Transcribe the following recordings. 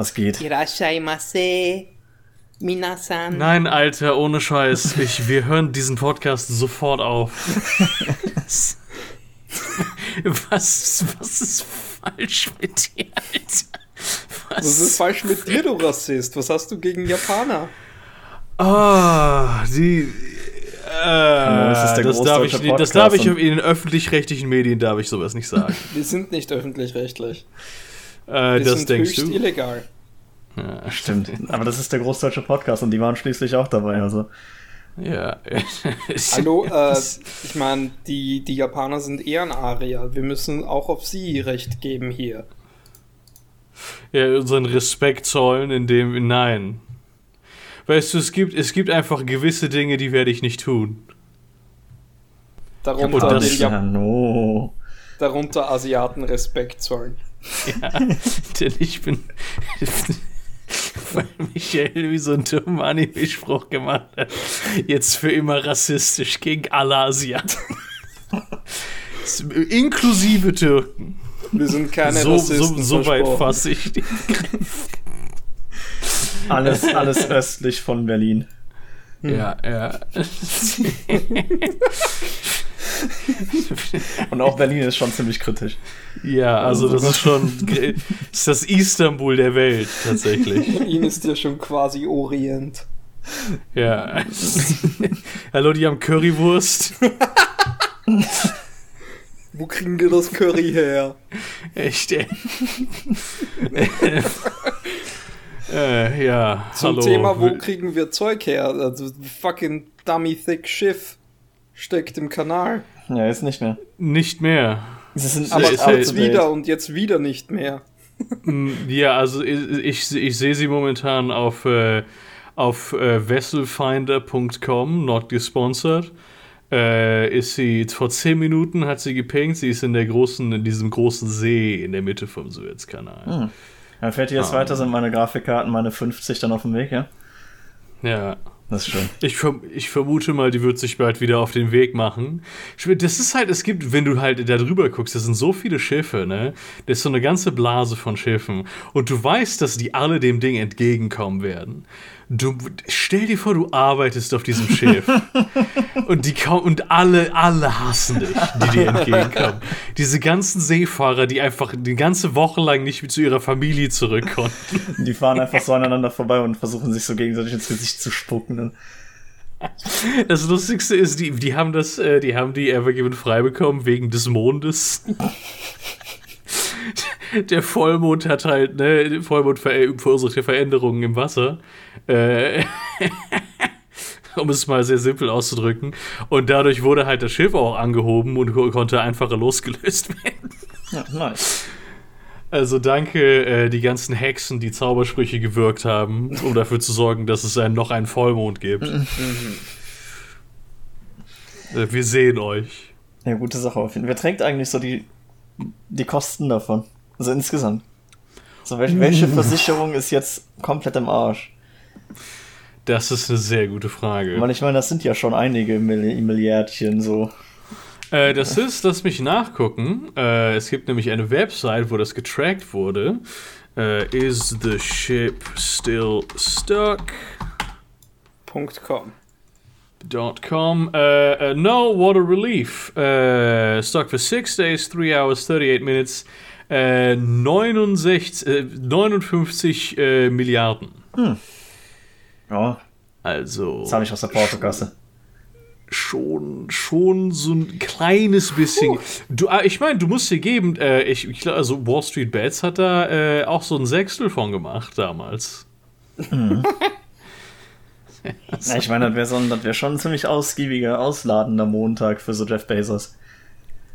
Was geht? Irashaimase. Minasan. Nein, Alter, ohne Scheiß. Ich, wir hören diesen Podcast sofort auf. was, was ist falsch mit dir, Alter? Was? was ist falsch mit dir, du Rassist? Was hast du gegen Japaner? Ah, die. Äh, das, das darf ich, das darf ich in den öffentlich-rechtlichen Medien darf ich sowas nicht sagen. Wir sind nicht öffentlich-rechtlich. Äh, Wir das denkst höchst du? illegal. Ja, stimmt. Aber das ist der großdeutsche Podcast und die waren schließlich auch dabei. Also. Ja. Hallo, äh, ich meine, die, die Japaner sind eher ein Aria. Wir müssen auch auf sie Recht geben hier. Ja, unseren Respekt zollen, indem. Nein. Weißt du, es gibt, es gibt einfach gewisse Dinge, die werde ich nicht tun. Darunter, das, den ja, no. darunter Asiaten Respekt zollen. Ja, denn ich bin. weil Michael wie so einen dummen Anime-Spruch gemacht hat. Jetzt für immer rassistisch gegen alle Asiaten. Inklusive Türken. Wir sind keine so, Rassisten. So, so weit fasse ich den Alles, alles östlich von Berlin. Ja, ja. Und auch Berlin ist schon ziemlich kritisch. Ja, also das ist schon ist das Istanbul der Welt tatsächlich. Berlin ist ja schon quasi Orient. Ja. Hallo, die haben Currywurst. Wo kriegen wir das Curry her? Echt, ey. äh, ja, Zum hallo. Thema, wo kriegen wir Zeug her? Also, fucking dummy thick Schiff steckt im Kanal. Ja, jetzt nicht mehr. Nicht mehr. Sie sind aber jetzt halt wieder und jetzt wieder nicht mehr. Ja, also ich, ich, ich sehe sie momentan auf, äh, auf äh, vesselfinder.com, not gesponsert. Äh, ist sie vor 10 Minuten hat sie gepinkt, sie ist in der großen, in diesem großen See in der Mitte vom Suezkanal. Hm. Dann fährt jetzt ah. weiter, sind meine Grafikkarten, meine 50 dann auf dem Weg, ja? Ja. Das schön. Ich, ich vermute mal, die wird sich bald wieder auf den Weg machen. Das ist halt, es gibt, wenn du halt da drüber guckst, das sind so viele Schiffe, ne? Das ist so eine ganze Blase von Schiffen. Und du weißt, dass die alle dem Ding entgegenkommen werden. Du stell dir vor, du arbeitest auf diesem Schiff und die und alle, alle hassen dich, die dir entgegenkommen. Diese ganzen Seefahrer, die einfach die ganze Woche lang nicht zu ihrer Familie zurück konnten. Die fahren einfach so aneinander vorbei und versuchen sich so gegenseitig ins Gesicht zu spucken. Das Lustigste ist, die, die haben das, äh, die haben die Evergiven frei bekommen wegen des Mondes der Vollmond hat halt, ne, Vollmond ver verursacht ja Veränderungen im Wasser. Äh, um es mal sehr simpel auszudrücken. Und dadurch wurde halt das Schiff auch angehoben und konnte einfacher losgelöst werden. Ja, nice. Also danke äh, die ganzen Hexen, die Zaubersprüche gewirkt haben, um dafür zu sorgen, dass es einen, noch einen Vollmond gibt. Mhm. äh, wir sehen euch. Ja, gute Sache auf jeden Fall. Wer trägt eigentlich so die, die Kosten davon? Also insgesamt. So, welche, welche Versicherung ist jetzt komplett im Arsch? Das ist eine sehr gute Frage. Weil ich meine, das sind ja schon einige Milliardchen so. Äh, das ist, lass mich nachgucken. Äh, es gibt nämlich eine Website, wo das getrackt wurde. Äh, is the ship still stuck? .com. Dot com. Uh, uh, no water relief. Uh, stuck for six days, three hours, 38 minutes. 69, äh, 59 äh, äh, Milliarden. Hm. Ja. Also. Das habe ich aus der Portokasse. Schon, schon so ein kleines bisschen. Du, ah, ich meine, du musst dir geben, äh, ich, ich glaube, also Wall Street Bets hat da auch so ein Sechstel von gemacht damals. Hm. ja, ich meine, das wäre so wär schon ein ziemlich ausgiebiger, ausladender Montag für so Jeff Bezos.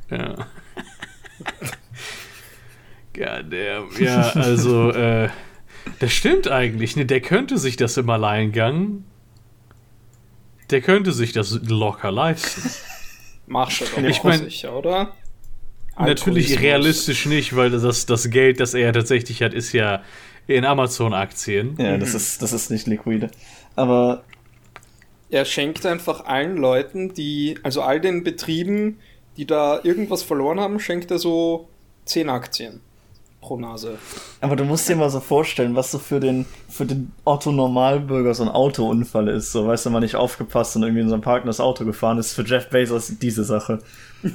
Ja. Goddamn. Ja, also, äh, das stimmt eigentlich. Ne, der könnte sich das im Alleingang. Der könnte sich das locker leisten. Machst du doch ich mein, sicher, oder? Natürlich realistisch nicht, weil das, das Geld, das er tatsächlich hat, ist ja in Amazon-Aktien. Ja, das, mhm. ist, das ist nicht liquide. Aber. Er schenkt einfach allen Leuten, die, also all den Betrieben, die da irgendwas verloren haben, schenkt er so 10 Aktien pro Nase. Aber du musst dir mal so vorstellen, was so für den, für den Otto-Normalbürger so ein Autounfall ist. So, weißt du, man nicht aufgepasst und irgendwie in so einem Park das Auto gefahren ist. Für Jeff Bezos diese Sache.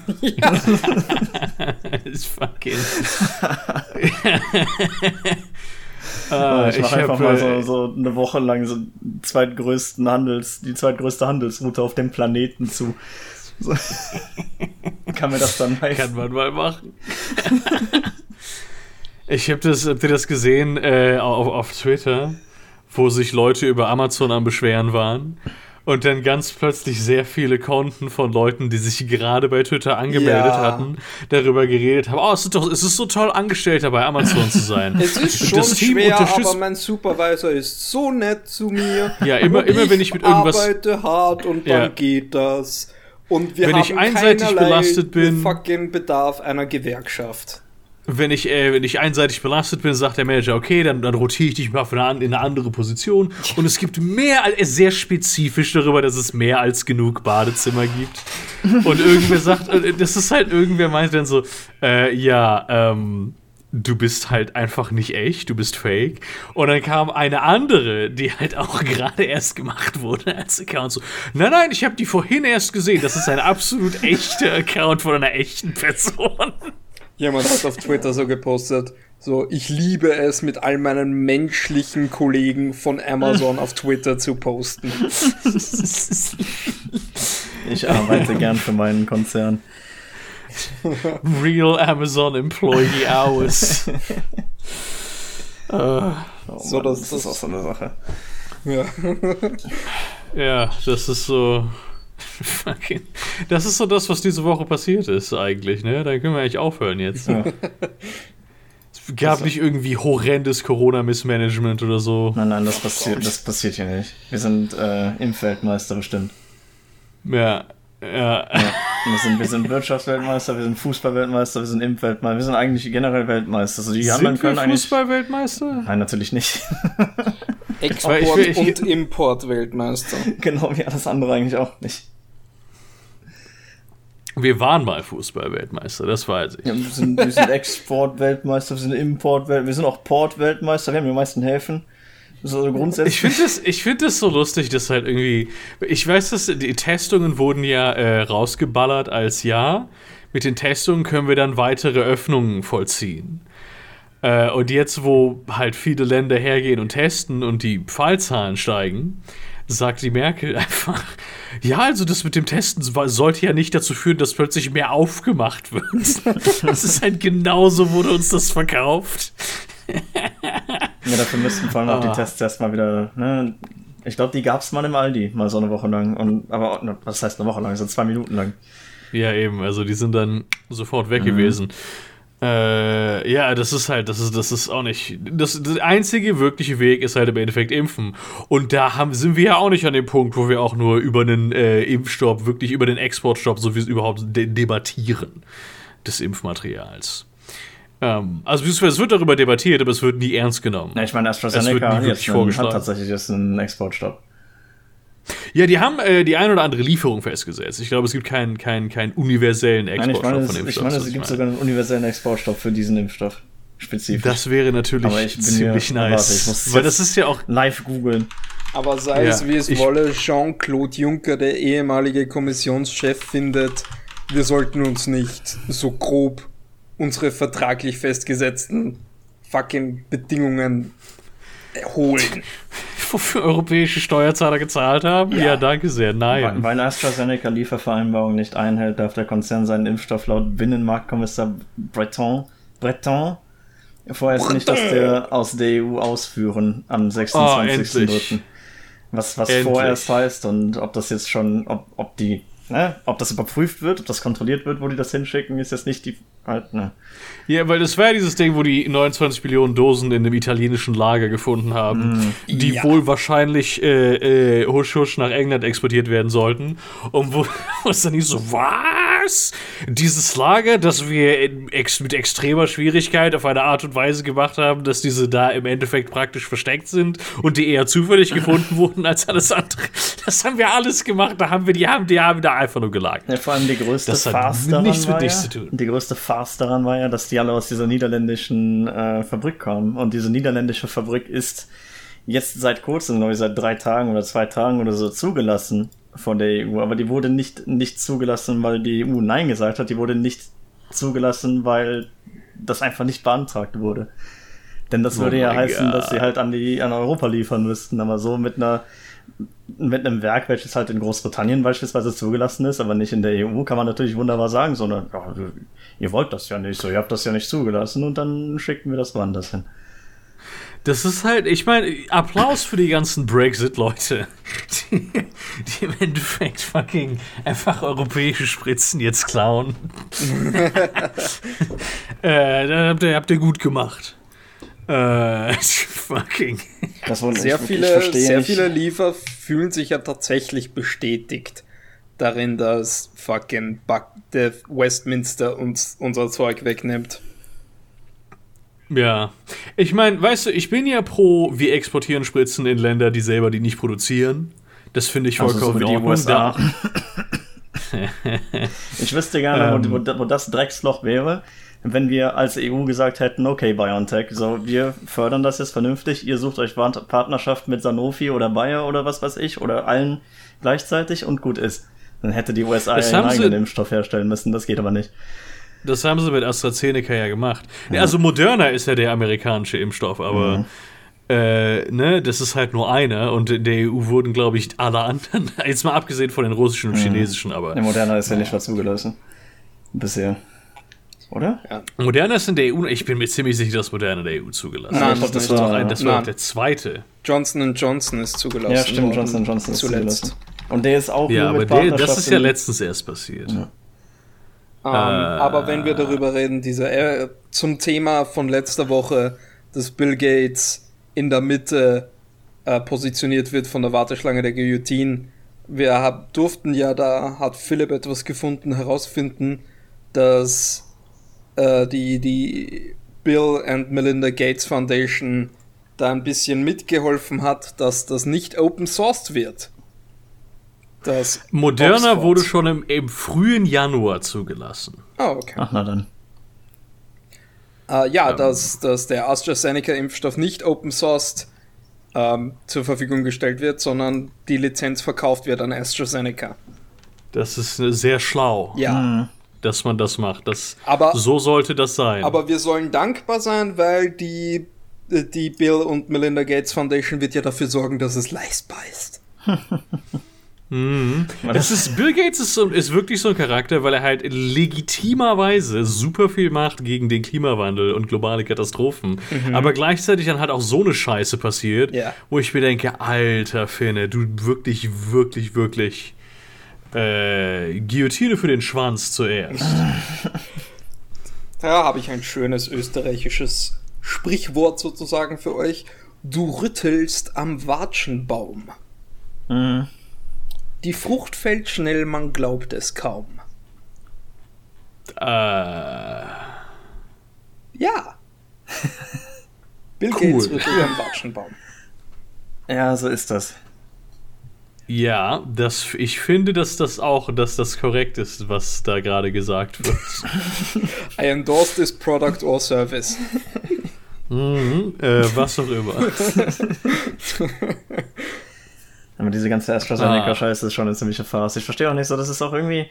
ist fucking. Ah, ich ich mach einfach hab, mal äh, so, so eine Woche lang so zweitgrößten Handels, die zweitgrößte Handelsroute auf dem Planeten zu. So. Kann mir das dann Kann leisten. man mal machen. ich habe das, habt ihr das gesehen äh, auf, auf Twitter, wo sich Leute über Amazon am Beschweren waren? Und dann ganz plötzlich sehr viele Konten von Leuten, die sich gerade bei Twitter angemeldet Ja. hatten, darüber geredet haben. Oh, es ist doch, es ist so toll, Angestellter bei Amazon zu sein. Es ist schon das Team schwer, aber mein Supervisor ist so nett zu mir. Ja, immer- immer wenn ich mit irgendwas- arbeite hart und dann Ja. geht das. Und wir Wenn haben ich einseitig belastet bin- fucking Bedarf einer Gewerkschaft. Wenn ich, äh, wenn ich einseitig belastet bin, sagt der Manager, okay, dann, dann rotiere ich dich mal von einer, an- in eine andere Position. Und es gibt mehr, als- er ist sehr spezifisch darüber, dass es mehr als genug Badezimmer gibt. Und irgendwer sagt, äh, das ist halt, irgendwer meint dann so, äh, ja, ähm, du bist halt einfach nicht echt, du bist fake. Und dann kam eine andere, die halt auch gerade erst gemacht wurde als Account. So, nein, nein, ich habe die vorhin erst gesehen. Das ist ein absolut echter Account von einer echten Person. Jemand hat auf Twitter so gepostet, so, ich liebe es, mit all meinen menschlichen Kollegen von Amazon auf Twitter zu posten. Ich arbeite gern für meinen Konzern. Real Amazon Employee Hours. äh, Oh So, Mann, das- das, das- ist auch so eine Sache. Ja. ja, das ist so. Fucking. Das ist so das, was diese Woche passiert ist, eigentlich, ne? Dann können wir eigentlich aufhören jetzt. Ja. Es gab nicht irgendwie horrendes Corona-Missmanagement oder so. Nein, nein, das passiert, das passiert hier nicht. Wir sind äh, Impfweltmeister bestimmt. Ja, ja. Ja. Wir, sind, wir sind Wirtschaftsweltmeister, wir sind Fußballweltmeister, wir sind Impfweltmeister, wir sind eigentlich generell Weltmeister. Also die anderen Sind wir können eigentlich. Fußball-Weltmeister? Nein, natürlich nicht. Export- Ich will- ich- und Import-Weltmeister. genau wie alles andere eigentlich auch nicht. Wir waren mal Fußball-Weltmeister, das weiß ich. Ja, wir sind, wir sind Exportweltmeister, wir sind Importweltmeister, wir sind auch Portweltmeister, wir haben die meisten Häfen. So grundsätzlich. Ich finde das, ich find das so lustig, dass halt irgendwie. Ich weiß, dass die Testungen wurden ja äh, rausgeballert als ja. Mit den Testungen können wir dann weitere Öffnungen vollziehen. Äh, und jetzt, wo halt viele Länder hergehen und testen und die Fallzahlen steigen, sagt die Merkel einfach, ja, also das mit dem Testen so- sollte ja nicht dazu führen, dass plötzlich mehr aufgemacht wird. das ist halt genauso, wurde uns das verkauft. Ja, dafür müssten vor allem auch Ah. die Tests erstmal wieder, ne? Ich glaube, die gab's mal im Aldi, mal so eine Woche lang. Und, aber was heißt eine Woche lang? So zwei Minuten lang. Ja, eben, also die sind dann sofort weg gewesen. Äh, ja, das ist halt, das ist, das ist auch nicht. Das, der einzige wirkliche Weg ist halt im Endeffekt impfen. Und da haben, sind wir ja auch nicht an dem Punkt, wo wir auch nur über einen äh, Impfstopp, wirklich über den Exportstopp, so wie es überhaupt de debattieren des Impfmaterials. Ähm, also es wird darüber debattiert, aber es wird nie ernst genommen. Ja, ich meine, Es wird AstraZeneca nie hat, wirklich hat tatsächlich jetzt einen Exportstopp. Ja, die haben äh, die ein oder andere Lieferung festgesetzt. Ich glaube, es gibt keinen keinen keinen universellen Nein, ich meine, von es, ich Impfstoff. meine, das es gibt sogar einen universellen Exportstopp für diesen Impfstoff. Spezifisch. Das wäre natürlich Aber ich bin ziemlich hier- warte, nice. ich muss weil das ist ja auch. Live googeln. Aber sei Ja, es wie es ich- wolle, Jean-Claude Juncker, der ehemalige Kommissionschef, findet, wir sollten uns nicht so grob unsere vertraglich festgesetzten fucking Bedingungen holen. Wofür europäische Steuerzahler gezahlt haben? Ja, danke sehr. Nein. weil AstraZeneca Liefervereinbarung nicht einhält, darf der Konzern seinen Impfstoff laut Binnenmarktkommissar Breton, Breton vorerst nicht aus der, aus der EU ausführen am Oh, 26.03. endlich. was was Endlich. vorerst heißt und ob das jetzt schon, ob, ob die, ne, ob das überprüft wird, ob das kontrolliert wird, wo die das hinschicken, ist jetzt nicht die, halt, ne. Ja, weil das war ja dieses Ding, wo die 29 Millionen Dosen in dem italienischen Lager gefunden haben, die Ja. wohl wahrscheinlich äh, äh, husch husch nach England exportiert werden sollten. Und wo, wo es dann nicht so, was? Was? Dieses Lager, das wir ex mit extremer Schwierigkeit auf eine Art und Weise gemacht haben, dass diese da im Endeffekt praktisch versteckt sind und die eher zufällig gefunden wurden als alles andere. Das haben wir alles gemacht, da haben wir die haben, die haben da einfach nur gelagert. Ja, vor allem die größte Das Farce daran nichts mit war nichts ja, zu tun. Die größte Farce daran war ja, dass die alle aus dieser niederländischen äh, Fabrik kamen. Und diese niederländische Fabrik ist jetzt seit kurzem, glaube ich, seit drei Tagen oder zwei Tagen oder so zugelassen von der EU. Aber die wurde nicht, nicht zugelassen, weil die EU Nein gesagt hat. Die wurde nicht zugelassen, weil das einfach nicht beantragt wurde. Denn das Oh würde ja mein heißen, dass Gott. sie halt an die an Europa liefern müssten. Aber so mit einer mit einem Werk, welches halt in Großbritannien beispielsweise zugelassen ist, aber nicht in der EU, kann man natürlich wunderbar sagen, so, ne, ja, ihr wollt das ja nicht, so, ihr habt das ja nicht zugelassen und dann schicken wir das woanders hin. Das ist halt, ich meine, Applaus für die ganzen Brexit-Leute, die, die im Endeffekt fucking einfach europäische Spritzen jetzt klauen. äh, dann habt ihr, habt ihr gut gemacht. Äh, fucking. Das wollte Sehr viele, verstehen. sehr viele Liefer fühlen sich ja tatsächlich bestätigt darin, dass fucking Buck, der Westminster uns unser Zeug wegnimmt. Ja. Ich meine, weißt du, ich bin ja pro, wir exportieren Spritzen in Länder, die selber die nicht produzieren. Das finde ich Also vollkommen wie die in Ordnung. USA. Ich wüsste gerne, Ähm. wo, wo, das Drecksloch wäre, wenn wir als EU gesagt hätten, okay, BioNTech, so, wir fördern das jetzt vernünftig, ihr sucht euch Part- Partnerschaft mit Sanofi oder Bayer oder was weiß ich, oder allen gleichzeitig und gut ist. Dann hätte die USA ihren sie- eigenen Impfstoff herstellen müssen, das geht aber nicht. Das haben sie mit AstraZeneca ja gemacht. Ja, also Moderna ist ja der amerikanische Impfstoff, aber äh, ne, das ist halt nur einer und in der EU wurden, glaube ich, alle anderen, jetzt mal abgesehen von den russischen und chinesischen, aber Der Moderna ist ja nicht mal zugelassen. Bisher. Oder? Moderna ist in der EU, ich bin mir ziemlich sicher, dass Moderna in der EU zugelassen Nein, ist. ich glaub, das nicht. war- Nein, das war Nein. der zweite. Johnson Johnson ist zugelassen. Ja, stimmt, Johnson Johnson ist zuletzt. zugelassen. Und der ist auch Ja, nur aber mit der, das ist ja letztens erst passiert. Ähm, Aber wenn wir darüber reden, dieser äh, zum Thema von letzter Woche, dass Bill Gates in der Mitte äh, positioniert wird von der Warteschlange der Guillotine. Wir hab, durften ja da, hat Philipp etwas gefunden, herausfinden, dass äh, die, die Bill and Melinda Gates Foundation da ein bisschen mitgeholfen hat, dass das nicht open sourced wird. Das Moderna Oxford. wurde schon im, im frühen Januar zugelassen. Ah, okay. Ach, na dann. Äh, Ähm. ja, dass, dass der AstraZeneca-Impfstoff nicht open sourced ähm, zur Verfügung gestellt wird, sondern die Lizenz verkauft wird an AstraZeneca. Das ist äh, sehr schlau, Ja, dass man das macht. Das, Aber- so sollte das sein. aber wir sollen dankbar sein, weil die, äh, die Bill und Melinda Gates Foundation wird ja dafür sorgen, dass es leistbar ist. Das ist, Bill Gates ist, so, ist wirklich so ein Charakter, weil er halt legitimerweise super viel macht gegen den Klimawandel und globale Katastrophen. Aber gleichzeitig dann halt auch so eine Scheiße passiert, Ja. wo ich mir denke, alter Finne, du wirklich, wirklich, wirklich äh, Guillotine für den Schwanz zuerst. Da habe ich ein schönes österreichisches Sprichwort sozusagen für euch. Du rüttelst am Watschenbaum. Mhm. Die Frucht fällt schnell, man glaubt es kaum. äh, Ja. Bill Cool. Gates rüttelt am Watschenbaum. Ja, so ist das. ja, das, ich finde, dass das auch, dass das korrekt ist, was da gerade gesagt wird. I endorse this product or service. mhm, äh, was auch immer. Aber diese ganze Ah. AstraZeneca-Scheiße ist schon eine ziemliche Farce. Ich verstehe auch nicht so, das ist auch irgendwie,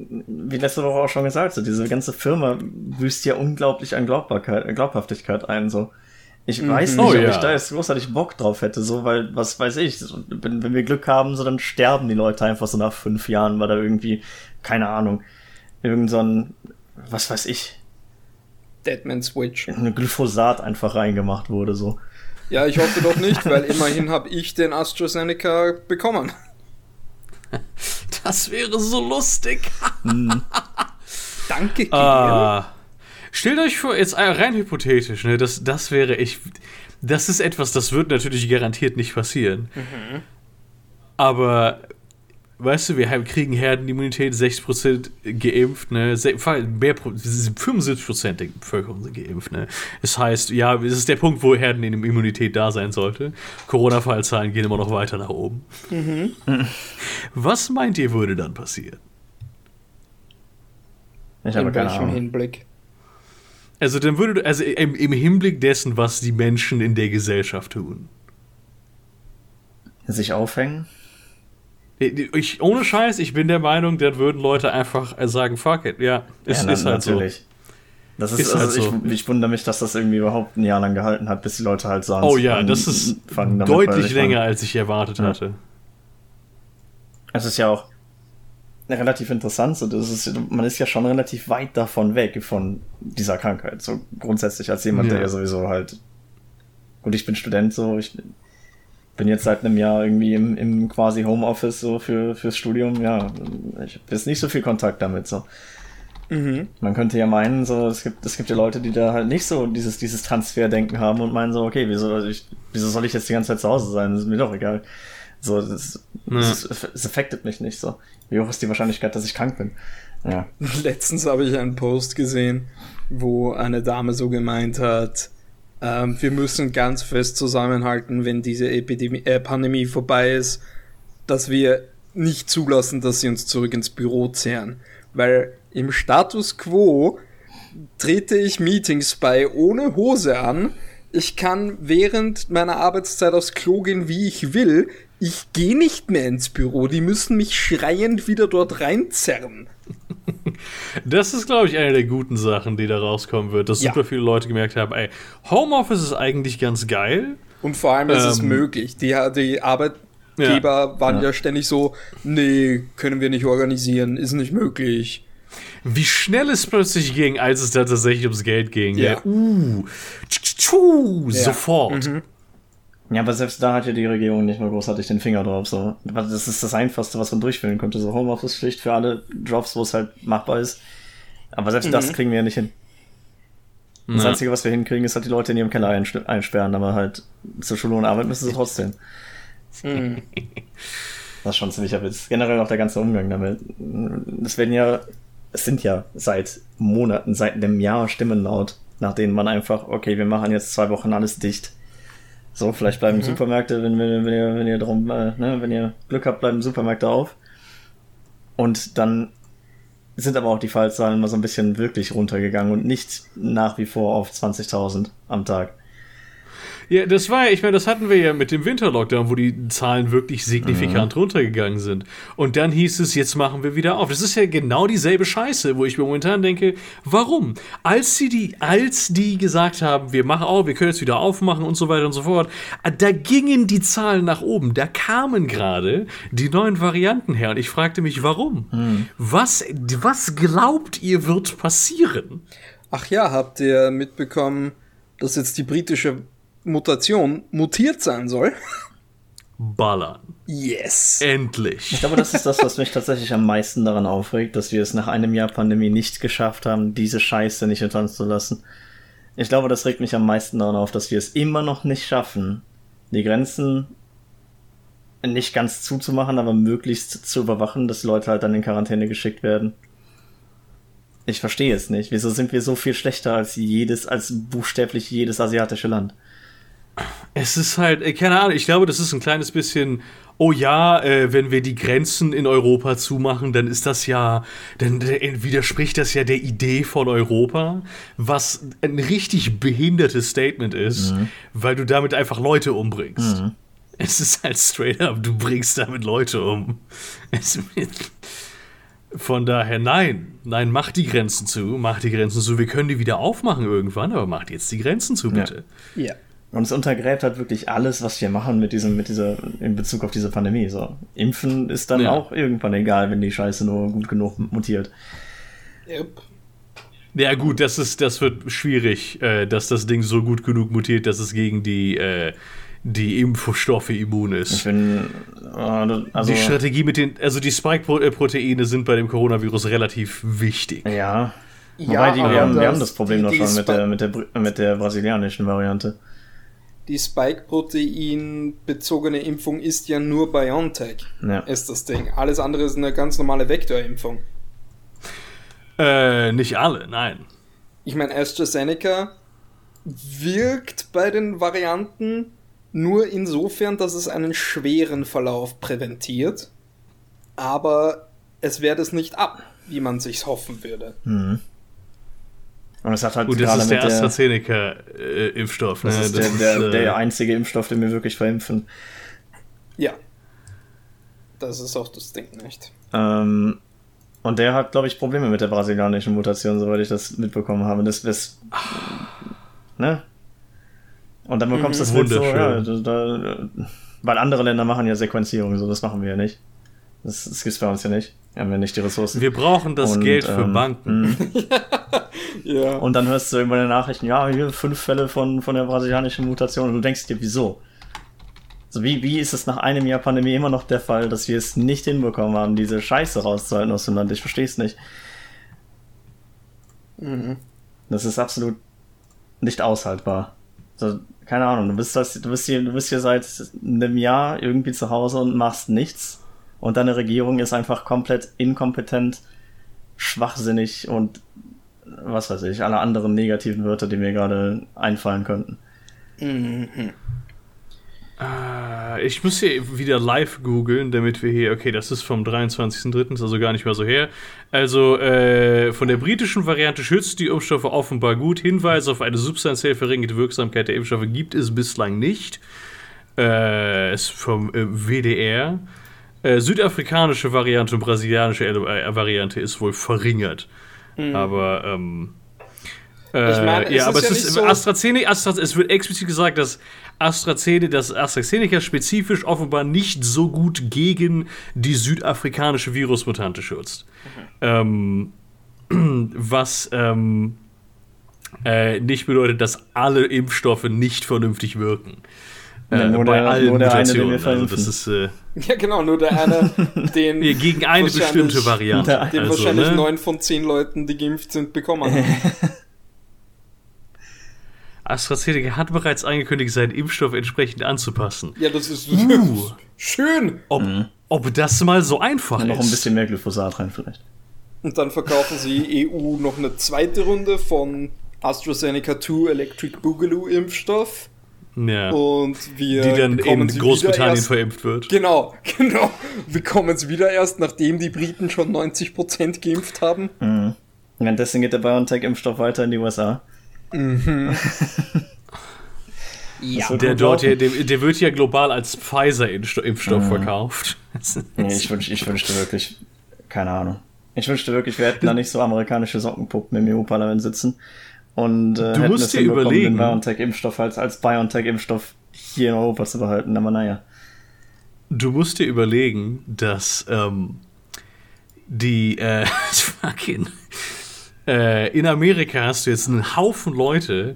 wie letzte Woche auch schon gesagt, so diese ganze Firma büßt ja unglaublich an Glaubbarkeit, Glaubhaftigkeit ein, so. Ich weiß nicht, Oh, ob ja. ich da jetzt großartig Bock drauf hätte, so, weil, was weiß ich, so, wenn, wenn wir Glück haben, so, dann sterben die Leute einfach so nach fünf Jahren, weil da irgendwie, keine Ahnung, irgend so ein, was weiß ich, Deadman Switch. eine Glyphosat einfach reingemacht wurde, so. Ja, ich hoffe doch nicht, weil immerhin habe ich den AstraZeneca bekommen. Das wäre so lustig. Danke, Kilian. Ah. Stellt euch vor, jetzt äh, rein hypothetisch, ne, das, das wäre ich. Das ist etwas, das wird natürlich garantiert nicht passieren. Aber weißt du, wir haben, kriegen Herdenimmunität, 60% geimpft, ne? Mehr, Pro- 75% der Bevölkerung sind geimpft, ne? Das heißt, ja, es ist der Punkt, wo Herdenimmunität da sein sollte. Corona-Fallzahlen gehen immer noch weiter nach oben. Was meint ihr, würde dann passieren? Ich habe In keine Ahnung. Hinblick? Also dann würde, du- also im, im Hinblick dessen, was die Menschen in der Gesellschaft tun. Sich aufhängen? Ich, ohne Scheiß, ich bin der Meinung, dann würden Leute einfach sagen, fuck it, ja, es ja, ist halt so. Das ist, Ist also halt ich, ich wundere mich, dass das irgendwie überhaupt ein Jahr lang gehalten hat, bis die Leute halt sahen. Oh ja, das ist deutlich länger, als ich erwartet Ja. hatte. Es ist ja auch relativ interessant, so das ist, man ist ja schon relativ weit davon weg von dieser Krankheit. So grundsätzlich als jemand, Ja. der ja sowieso halt. Gut, ich bin Student, so ich bin jetzt seit einem Jahr irgendwie im, im quasi Homeoffice so für fürs Studium. Ja, ich habe jetzt nicht so viel Kontakt damit so. Mhm. Man könnte ja meinen, so, es gibt, es gibt ja Leute, die da halt nicht so dieses, dieses Transferdenken haben und meinen so, okay, wieso, soll ich, wieso soll ich jetzt die ganze Zeit zu Hause sein? Das ist mir doch egal. So, das, Ja. das, es affectet mich nicht so. Wie hoch ist die Wahrscheinlichkeit, dass ich krank bin? Ja. Letztens habe ich einen Post gesehen, wo eine Dame so gemeint hat, ähm, wir müssen ganz fest zusammenhalten, wenn diese Epidemie, äh, Pandemie vorbei ist, dass wir nicht zulassen, dass sie uns zurück ins Büro zehren. Weil im Status quo trete ich Meetings bei ohne Hose an. Ich kann während meiner Arbeitszeit aufs Klo gehen, wie ich will. Ich gehe nicht mehr ins Büro. Die müssen mich schreiend wieder dort reinzerren. Das ist, glaube ich, eine der guten Sachen, die da rauskommen wird, dass Ja. super viele Leute gemerkt haben, ey, Homeoffice ist eigentlich ganz geil. Und vor allem ist es Ähm, möglich. Die, die Arbeitgeber waren ja. Ja. ständig so, nee, können wir nicht organisieren, ist nicht möglich. Wie schnell es plötzlich ging, als es da tatsächlich ums Geld ging. Ja. Ja. Uh, tschu, tschu, tschu, Ja. aber selbst da hat ja die Regierung nicht mal großartig den Finger drauf. So. Das ist das Einfachste, was man durchführen könnte. So Homeoffice-Pflicht für alle Jobs, wo es halt machbar ist. Aber selbst das kriegen wir ja nicht hin. Das Ja. Einzige, was wir hinkriegen, ist halt die Leute in ihrem Keller einsperren, aber halt zur Schule und Arbeit müssen sie trotzdem. Das ist schon ziemlicher Witz. Generell auch der ganze Umgang damit. Es werden ja, es sind ja seit Monaten, seit einem Jahr Stimmen laut, nach denen man einfach, okay, wir machen jetzt zwei Wochen alles dicht. So, vielleicht bleiben Supermärkte, wenn, wenn, wenn ihr, wenn ihr drum, äh, ne, wenn ihr Glück habt, bleiben Supermärkte auf. Und dann sind aber auch die Fallzahlen mal so ein bisschen wirklich runtergegangen und nicht nach wie vor auf 20.000 am Tag. Ja, das war ja, ich meine, das hatten wir ja mit dem Winterlockdown, wo die Zahlen wirklich signifikant runtergegangen sind. Und dann hieß es, jetzt machen wir wieder auf. Das ist ja genau dieselbe Scheiße, wo ich mir momentan denke, warum? Als sie die, als die gesagt haben, wir machen auf, wir können jetzt wieder aufmachen und so weiter und so fort, da gingen die Zahlen nach oben. Da kamen gerade die neuen Varianten her. Und ich fragte mich, warum? Was, was glaubt ihr wird passieren? Ach ja, habt ihr mitbekommen, dass jetzt die britische Mutation mutiert sein soll? Ballern. Yes. Endlich. Ich glaube, das ist das, was mich tatsächlich am meisten daran aufregt, dass wir es nach einem Jahr Pandemie nicht geschafft haben, diese Scheiße nicht hinter uns zu lassen. Ich glaube, das regt mich am meisten daran auf, dass wir es immer noch nicht schaffen, die Grenzen nicht ganz zuzumachen, aber möglichst zu überwachen, dass die Leute halt dann in Quarantäne geschickt werden. Ich verstehe es nicht. Wieso sind wir so viel schlechter als jedes, als buchstäblich jedes asiatische Land? Es ist halt, äh, keine Ahnung, ich glaube, das ist ein kleines bisschen, oh ja, äh, wenn wir die Grenzen in Europa zumachen, dann ist das ja, dann äh, widerspricht das ja der Idee von Europa, was ein richtig behindertes Statement ist, weil du damit einfach Leute umbringst. Es ist halt straight up, du bringst damit Leute um. Es, von daher, nein, nein, mach die Grenzen zu, mach die Grenzen zu. Wir können die wieder aufmachen irgendwann, aber macht jetzt die Grenzen zu, bitte. Ja. Und es untergräbt halt wirklich alles, was wir machen mit diesem, mit dieser, in Bezug auf diese Pandemie. So. Impfen ist dann Ja. auch irgendwann egal, wenn die Scheiße nur gut genug mutiert. Yep. Ja, gut, das ist, das wird schwierig, äh, dass das Ding so gut genug mutiert, dass es gegen die, äh, die Impfstoffe immun Ich ist. bin, äh, also, die Strategie mit den, also die Spike-Proteine sind bei dem Coronavirus relativ wichtig. ja. Ja, Wobei, die, wir, haben, wir das- haben das Problem die- die schon mit der, mit, der, mit der brasilianischen Variante. Die Spike-Protein bezogene Impfung ist ja nur BioNTech. Ja. Ist das Ding. Alles andere ist eine ganz normale Vektorimpfung. Äh, nicht alle, nein. Ich meine, AstraZeneca wirkt bei den Varianten nur insofern, dass es einen schweren Verlauf präventiert. Aber es wehrt es nicht ab, wie man sich's hoffen würde. Mhm. Und es hat halt Gut, das ist der AstraZeneca-Impfstoff. das ne? ist der, der, äh, der einzige Impfstoff, den wir wirklich verimpfen. Ja. Das ist auch das Ding, nicht? Ähm, und der hat, glaube ich, Probleme mit der brasilianischen Mutation, soweit ich das mitbekommen habe. Das, das, ne? Und dann bekommst du Mhm. das mit so, ja, Wunderschön. da, da, weil andere Länder machen ja Sequenzierung, so das machen wir ja nicht. Das, das gibt's bei uns ja nicht. Wir haben ja nicht die Ressourcen. wir brauchen das Und, Geld für ähm, Banken. Ja. Und dann hörst du irgendwann in den Nachrichten, ja, hier fünf Fälle von, von der brasilianischen Mutation und du denkst dir, wieso? So, wie, wie ist es nach einem Jahr Pandemie immer noch der Fall, dass wir es nicht hinbekommen haben, diese Scheiße rauszuhalten aus dem Land? Ich verstehe es nicht. Mhm. Das ist absolut nicht aushaltbar. So, keine Ahnung, du bist, das, du, bist hier, du bist hier seit einem Jahr irgendwie zu Hause und machst nichts. Und deine Regierung ist einfach komplett inkompetent, schwachsinnig und was weiß ich, alle anderen negativen Wörter, die mir gerade einfallen könnten. Mhm. Äh, ich muss hier wieder live googeln, damit wir hier, okay, das ist vom 23.03., ist also gar nicht mehr so her. Also, äh, von der britischen Variante schützt die Impfstoffe offenbar gut. Hinweise auf eine substanziell verringerte Wirksamkeit der Impfstoffe gibt es bislang nicht. Äh, ist vom äh, WDR. Äh, südafrikanische Variante und brasilianische äh, Variante ist wohl verringert. Aber, ähm, äh, Ich meine, es ja, aber ist es ja ist so- AstraZeneca, Astra, es wird explizit gesagt, dass AstraZeneca, dass AstraZeneca spezifisch offenbar nicht so gut gegen die südafrikanische Virusmutante schützt. Ähm, was ähm, äh, nicht bedeutet, dass alle Impfstoffe nicht vernünftig wirken. Äh, Ja, nur bei der- allen nur der eine, den wir Mutationen. Also das ist äh, Ja, genau, nur der eine, den, ja, gegen eine bestimmte Variante. Den Also, wahrscheinlich ne? neun von zehn Leuten, die geimpft sind, bekommen haben. AstraZeneca hat bereits angekündigt, seinen Impfstoff entsprechend anzupassen. Ja, das ist Uh. schön. Ob, ob das mal so einfach Und noch ist. ein bisschen mehr Glyphosat rein vielleicht. Und dann verkaufen sie EU noch eine zweite Runde von AstraZeneca 2 Electric Boogaloo Impfstoff. Ja. Und wir die dann in Großbritannien erst, verimpft wird. Genau, genau. Wir kommen es wieder erst, nachdem die Briten schon 90% geimpft haben. Mhm. Und währenddessen geht der BioNTech-Impfstoff weiter in die USA. Ja. wird Der, dort, laufen. der, der, wird ja global als Pfizer-Impfstoff verkauft. Nee, ich, wünsch, ich wünschte wirklich, keine Ahnung. Ich wünschte wirklich, wir hätten da nicht so amerikanische Sockenpuppen im EU-Parlament sitzen. Und äh, Du musst dir überlegen- den BioNTech-Impfstoff als, als BioNTech-Impfstoff hier in Europa zu behalten. Aber naja. Du musst dir überlegen, dass ähm, die äh, fucking äh, in Amerika hast du jetzt einen Haufen Leute,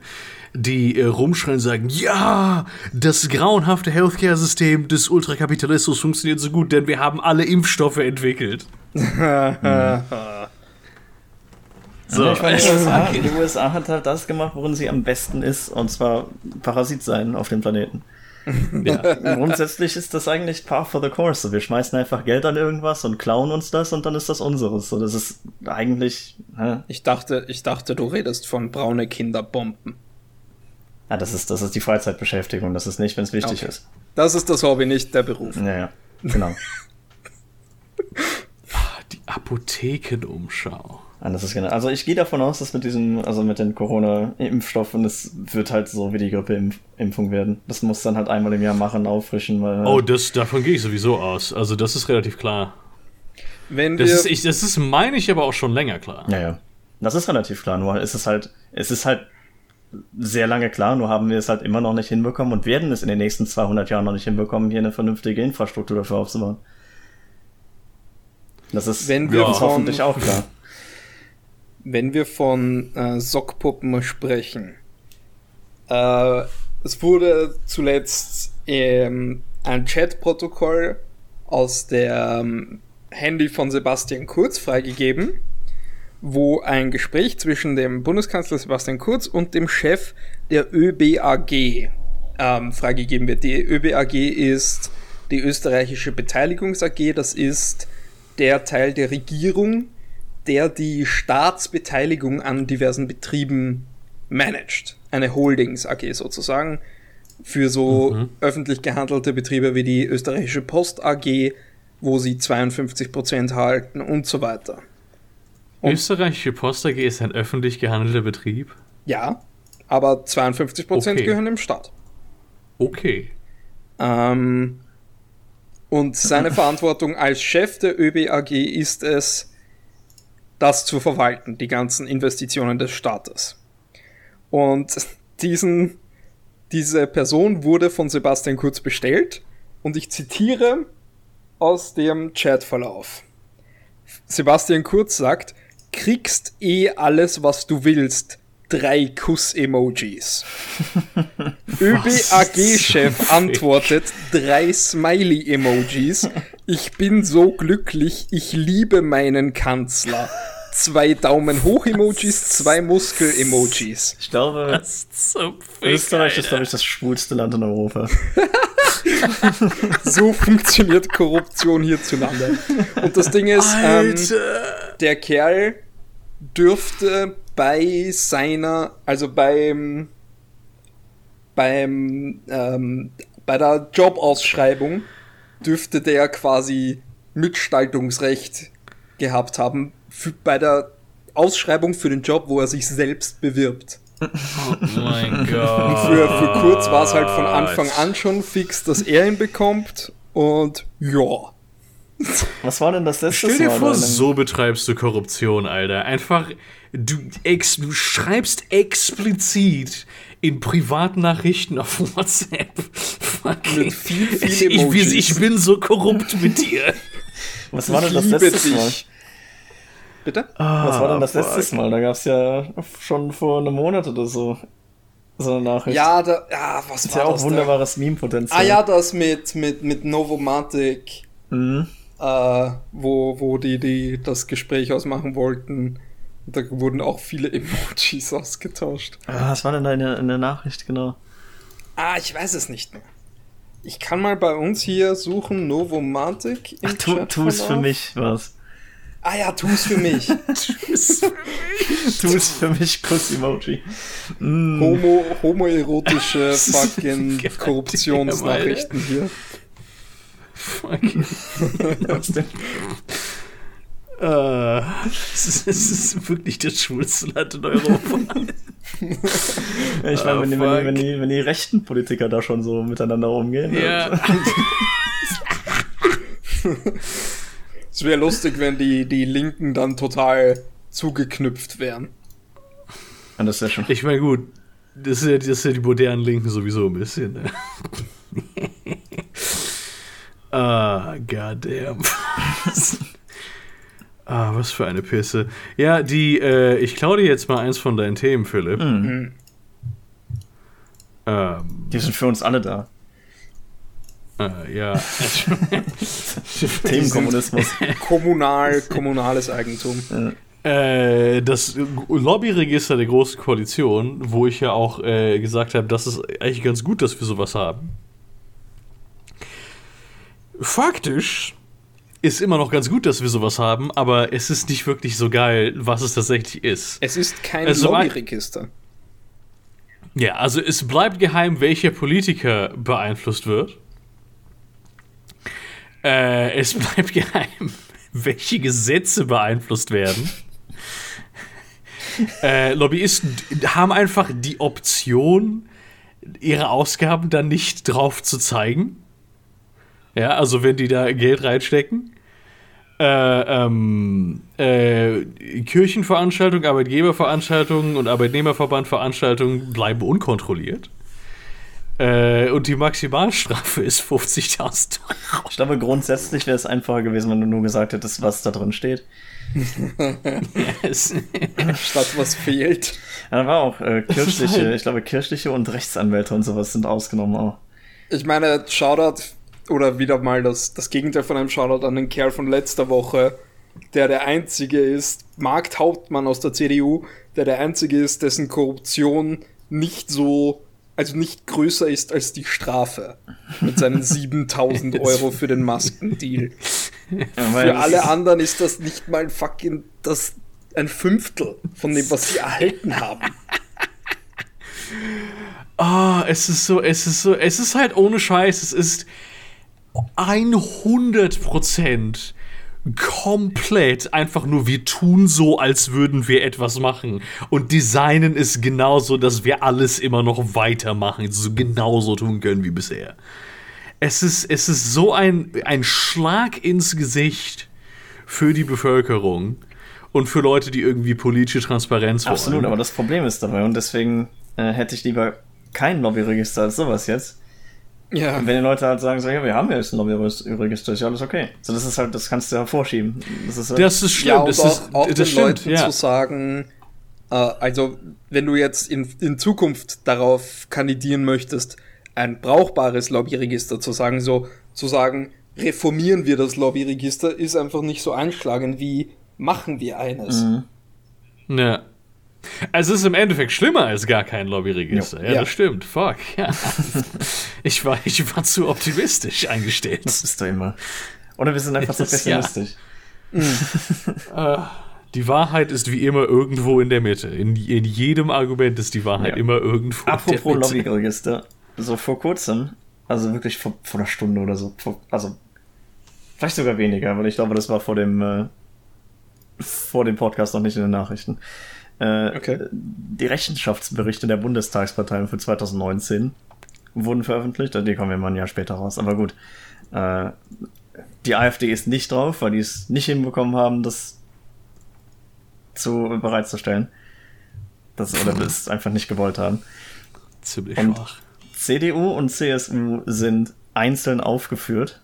die äh, rumschreien und sagen, ja, das grauenhafte Healthcare-System des Ultrakapitalismus funktioniert so gut, denn wir haben alle Impfstoffe entwickelt. So, Ja, ich meine, die, USA, die USA hat halt das gemacht, worin sie am besten ist. Und zwar Parasit sein auf dem Planeten. ja. Grundsätzlich ist das eigentlich par for the course. So, Wir schmeißen einfach Geld an irgendwas und klauen uns das und dann ist das unseres. So, das ist eigentlich. Hä? Ich dachte, ich dachte, du redest von braune Kinderbomben. Ja, das ist, das ist die Freizeitbeschäftigung. Das ist nicht, wenn es wichtig Okay. ist. Das ist das Hobby, nicht der Beruf. Ja, ja. Genau. Die Apothekenumschau. Ah, das ist genau. Also ich gehe davon aus, dass mit diesem, also mit den Corona-Impfstoffen, das wird halt so wie die Grippeimpfung werden. Das muss dann halt einmal im Jahr machen, auffrischen, weil. Oh, das, davon gehe ich sowieso aus. Also, das ist relativ klar. Wenn Das wir, ist, ich, das ist, meine ich, aber auch schon länger klar. Ja, ja. Das ist relativ klar, nur ist es halt, es ist halt sehr lange klar, nur haben wir es halt immer noch nicht hinbekommen und werden es in den nächsten 200 Jahren noch nicht hinbekommen, hier eine vernünftige Infrastruktur dafür aufzubauen. Das ist Wenn wir uns hoffentlich auch klar. Wenn wir von äh, Sockpuppen sprechen, äh, es wurde zuletzt ähm, ein Chatprotokoll aus dem Handy von Sebastian Kurz freigegeben, wo ein Gespräch zwischen dem Bundeskanzler Sebastian Kurz und dem Chef der ÖBAG ähm, freigegeben wird. Die ÖBAG ist die österreichische Beteiligungs AG, das ist der Teil der Regierung, der die Staatsbeteiligung an diversen Betrieben managt. Eine Holdings AG sozusagen für so mhm. öffentlich gehandelte Betriebe wie die österreichische Post AG, wo sie 52% halten und so weiter. Und österreichische Post AG ist ein öffentlich gehandelter Betrieb? Ja, aber 52% okay. gehören dem Staat. Okay. Ähm, und seine Verantwortung als Chef der ÖBAG ist es, das zu verwalten, die ganzen Investitionen des Staates. Und diesen, diese Person wurde von Sebastian Kurz bestellt und ich zitiere aus dem Chatverlauf. Sebastian Kurz sagt, kriegst eh alles, was du willst. Drei Kuss-Emojis. ÖBAG-Chef antwortet drei Smiley-Emojis. Ich bin so glücklich, ich liebe meinen Kanzler zwei Daumen hoch Emojis, zwei Muskel Emojis. Ich glaube, Österreich ist glaube ich das schwulste Land in Europa. so funktioniert Korruption hierzulande. Und das Ding ist, ähm, der Kerl dürfte bei seiner, also beim beim ähm, bei der Jobausschreibung dürfte der quasi Mitgestaltungsrecht gehabt haben für, bei der Ausschreibung für den Job, wo er sich selbst bewirbt. Oh mein Gott. Und für, für Kurz war es halt von Anfang an schon fix, dass er ihn bekommt. Und ja. Was war denn das letzte Stell dir vor, so betreibst du Korruption, Alter. Einfach, du, ex, du schreibst explizit in Privatnachrichten auf WhatsApp. Fucking. Mit viel, viel Emojis. Ich, ich bin so korrupt mit dir. Was war denn das letzte Mal? Bitte? Ah, Was war denn das letzte Mal? Da gab es ja schon vor einem Monat oder so so eine Nachricht. Ja, da, ja was das war ja auch das wunderbares Meme-Potenzial. Ah ja, das mit, mit, mit Novomatic, mhm. äh, wo, wo die, die das Gespräch ausmachen wollten. Da wurden auch viele Emojis ausgetauscht. Ah, was war denn da in der, in der Nachricht genau? Ah, ich weiß es nicht mehr. Ich kann mal bei uns hier suchen, Novomatic. Ach, tu, tu es für mich was. Ah ja, tu es für mich. tu es für mich. für Kuss-Emoji. Mm. Homo, homoerotische fucking Korruptionsnachrichten hier. Fucking. Uh, es, ist, es ist wirklich das schwulste Land in Europa. ich meine, uh, wenn, die, wenn, die, wenn, die, rechten Politiker da schon so miteinander umgehen. Ja. Es wäre lustig, wenn die, die Linken dann total zugeknüpft wären. Und das wäre schon. Ich meine, gut, das ist, ja, das ist ja die modernen Linken sowieso ein bisschen. Ne? ah, goddamn. ah, was für eine Pisse. Ja, die, äh, ich klaue dir jetzt mal eins von deinen Themen, Philipp. Mhm. Ähm, die sind für uns alle da. Äh, ja. Themenkommunismus. Kommunal, kommunales Eigentum. Äh, das Lobbyregister der Großen Koalition, wo ich ja auch äh, gesagt habe, das ist eigentlich ganz gut, dass wir sowas haben. Faktisch ist immer noch ganz gut, dass wir sowas haben, aber es ist nicht wirklich so geil, was es tatsächlich ist. Es ist kein also, Lobbyregister. Ja, also es bleibt geheim, welcher Politiker beeinflusst wird. Äh, es bleibt geheim, welche Gesetze beeinflusst werden. äh, Lobbyisten haben einfach die Option, ihre Ausgaben dann nicht drauf zu zeigen. Ja, also wenn die da Geld reinstecken. Äh, ähm, äh, Kirchenveranstaltungen, Arbeitgeberveranstaltungen und Arbeitnehmerverbandveranstaltungen bleiben unkontrolliert. Äh, und die Maximalstrafe ist 50.000 Euro. Ich glaube, grundsätzlich wäre es einfacher gewesen, wenn du nur gesagt hättest, was da drin steht. yes. Statt was fehlt. Ja, da war auch äh, kirchliche, halt ich glaube, kirchliche und Rechtsanwälte und sowas sind ausgenommen auch. Ich meine, Shoutout oder wieder mal das, das Gegenteil von einem Shoutout an den Kerl von letzter Woche, der der einzige ist, Markt Hauptmann aus der CDU, der der einzige ist, dessen Korruption nicht so also nicht größer ist als die Strafe mit seinen 7000 Euro für den Maskendeal. Für alle anderen ist das nicht mal fucking das ein Fünftel von dem, was sie erhalten haben. Ah, es ist so, es ist so, es ist halt ohne Scheiß, es ist 100% komplett einfach nur, wir tun so, als würden wir etwas machen. Und designen ist genauso, dass wir alles immer noch weitermachen, so genauso tun können wie bisher. Es ist, es ist so ein, ein Schlag ins Gesicht für die Bevölkerung und für Leute, die irgendwie politische Transparenz wollen. Absolut, aber das Problem ist dabei und deswegen äh, hätte ich lieber kein Lobbyregister als sowas jetzt. Ja. Und wenn die Leute halt sagen, so, ja, wir haben ja jetzt ein Lobbyregister, ist ja alles okay. So, das ist halt, das kannst du ja vorschieben. Das ist halt, Das ist schlimm. Ja, und das auch, ist, auch das den stimmt, Leuten ja. zu sagen, äh, also wenn du jetzt in, in Zukunft darauf kandidieren möchtest, ein brauchbares Lobbyregister zu sagen, so zu sagen, reformieren wir das Lobbyregister, ist einfach nicht so einschlagend wie machen wir eines. Mhm. Ja. Also es ist im Endeffekt schlimmer als gar kein Lobbyregister. Ja, Ja. das stimmt. Fuck. Ja. ich, war, ich war zu optimistisch eingestellt. das bist du immer. Oder wir sind einfach so ist- ja. pessimistisch. Die Wahrheit ist wie immer irgendwo in der Mitte. In, in jedem Argument ist die Wahrheit immer irgendwo Apropos in der Mitte. Lobbyregister, so vor kurzem, also wirklich vor, vor einer Stunde oder so, vor, also vielleicht sogar weniger, weil ich glaube, das war vor dem äh, vor dem Podcast noch nicht in den Nachrichten. Äh, Okay. Die Rechenschaftsberichte der Bundestagsparteien für 2019 wurden veröffentlicht, die kommen ja mal ein Jahr später raus, aber gut. Äh, die AfD ist nicht drauf, weil die es nicht hinbekommen haben, das zu bereitzustellen. Das oder es einfach nicht gewollt haben. Ziemlich Und- schwach. CDU und CSU sind einzeln aufgeführt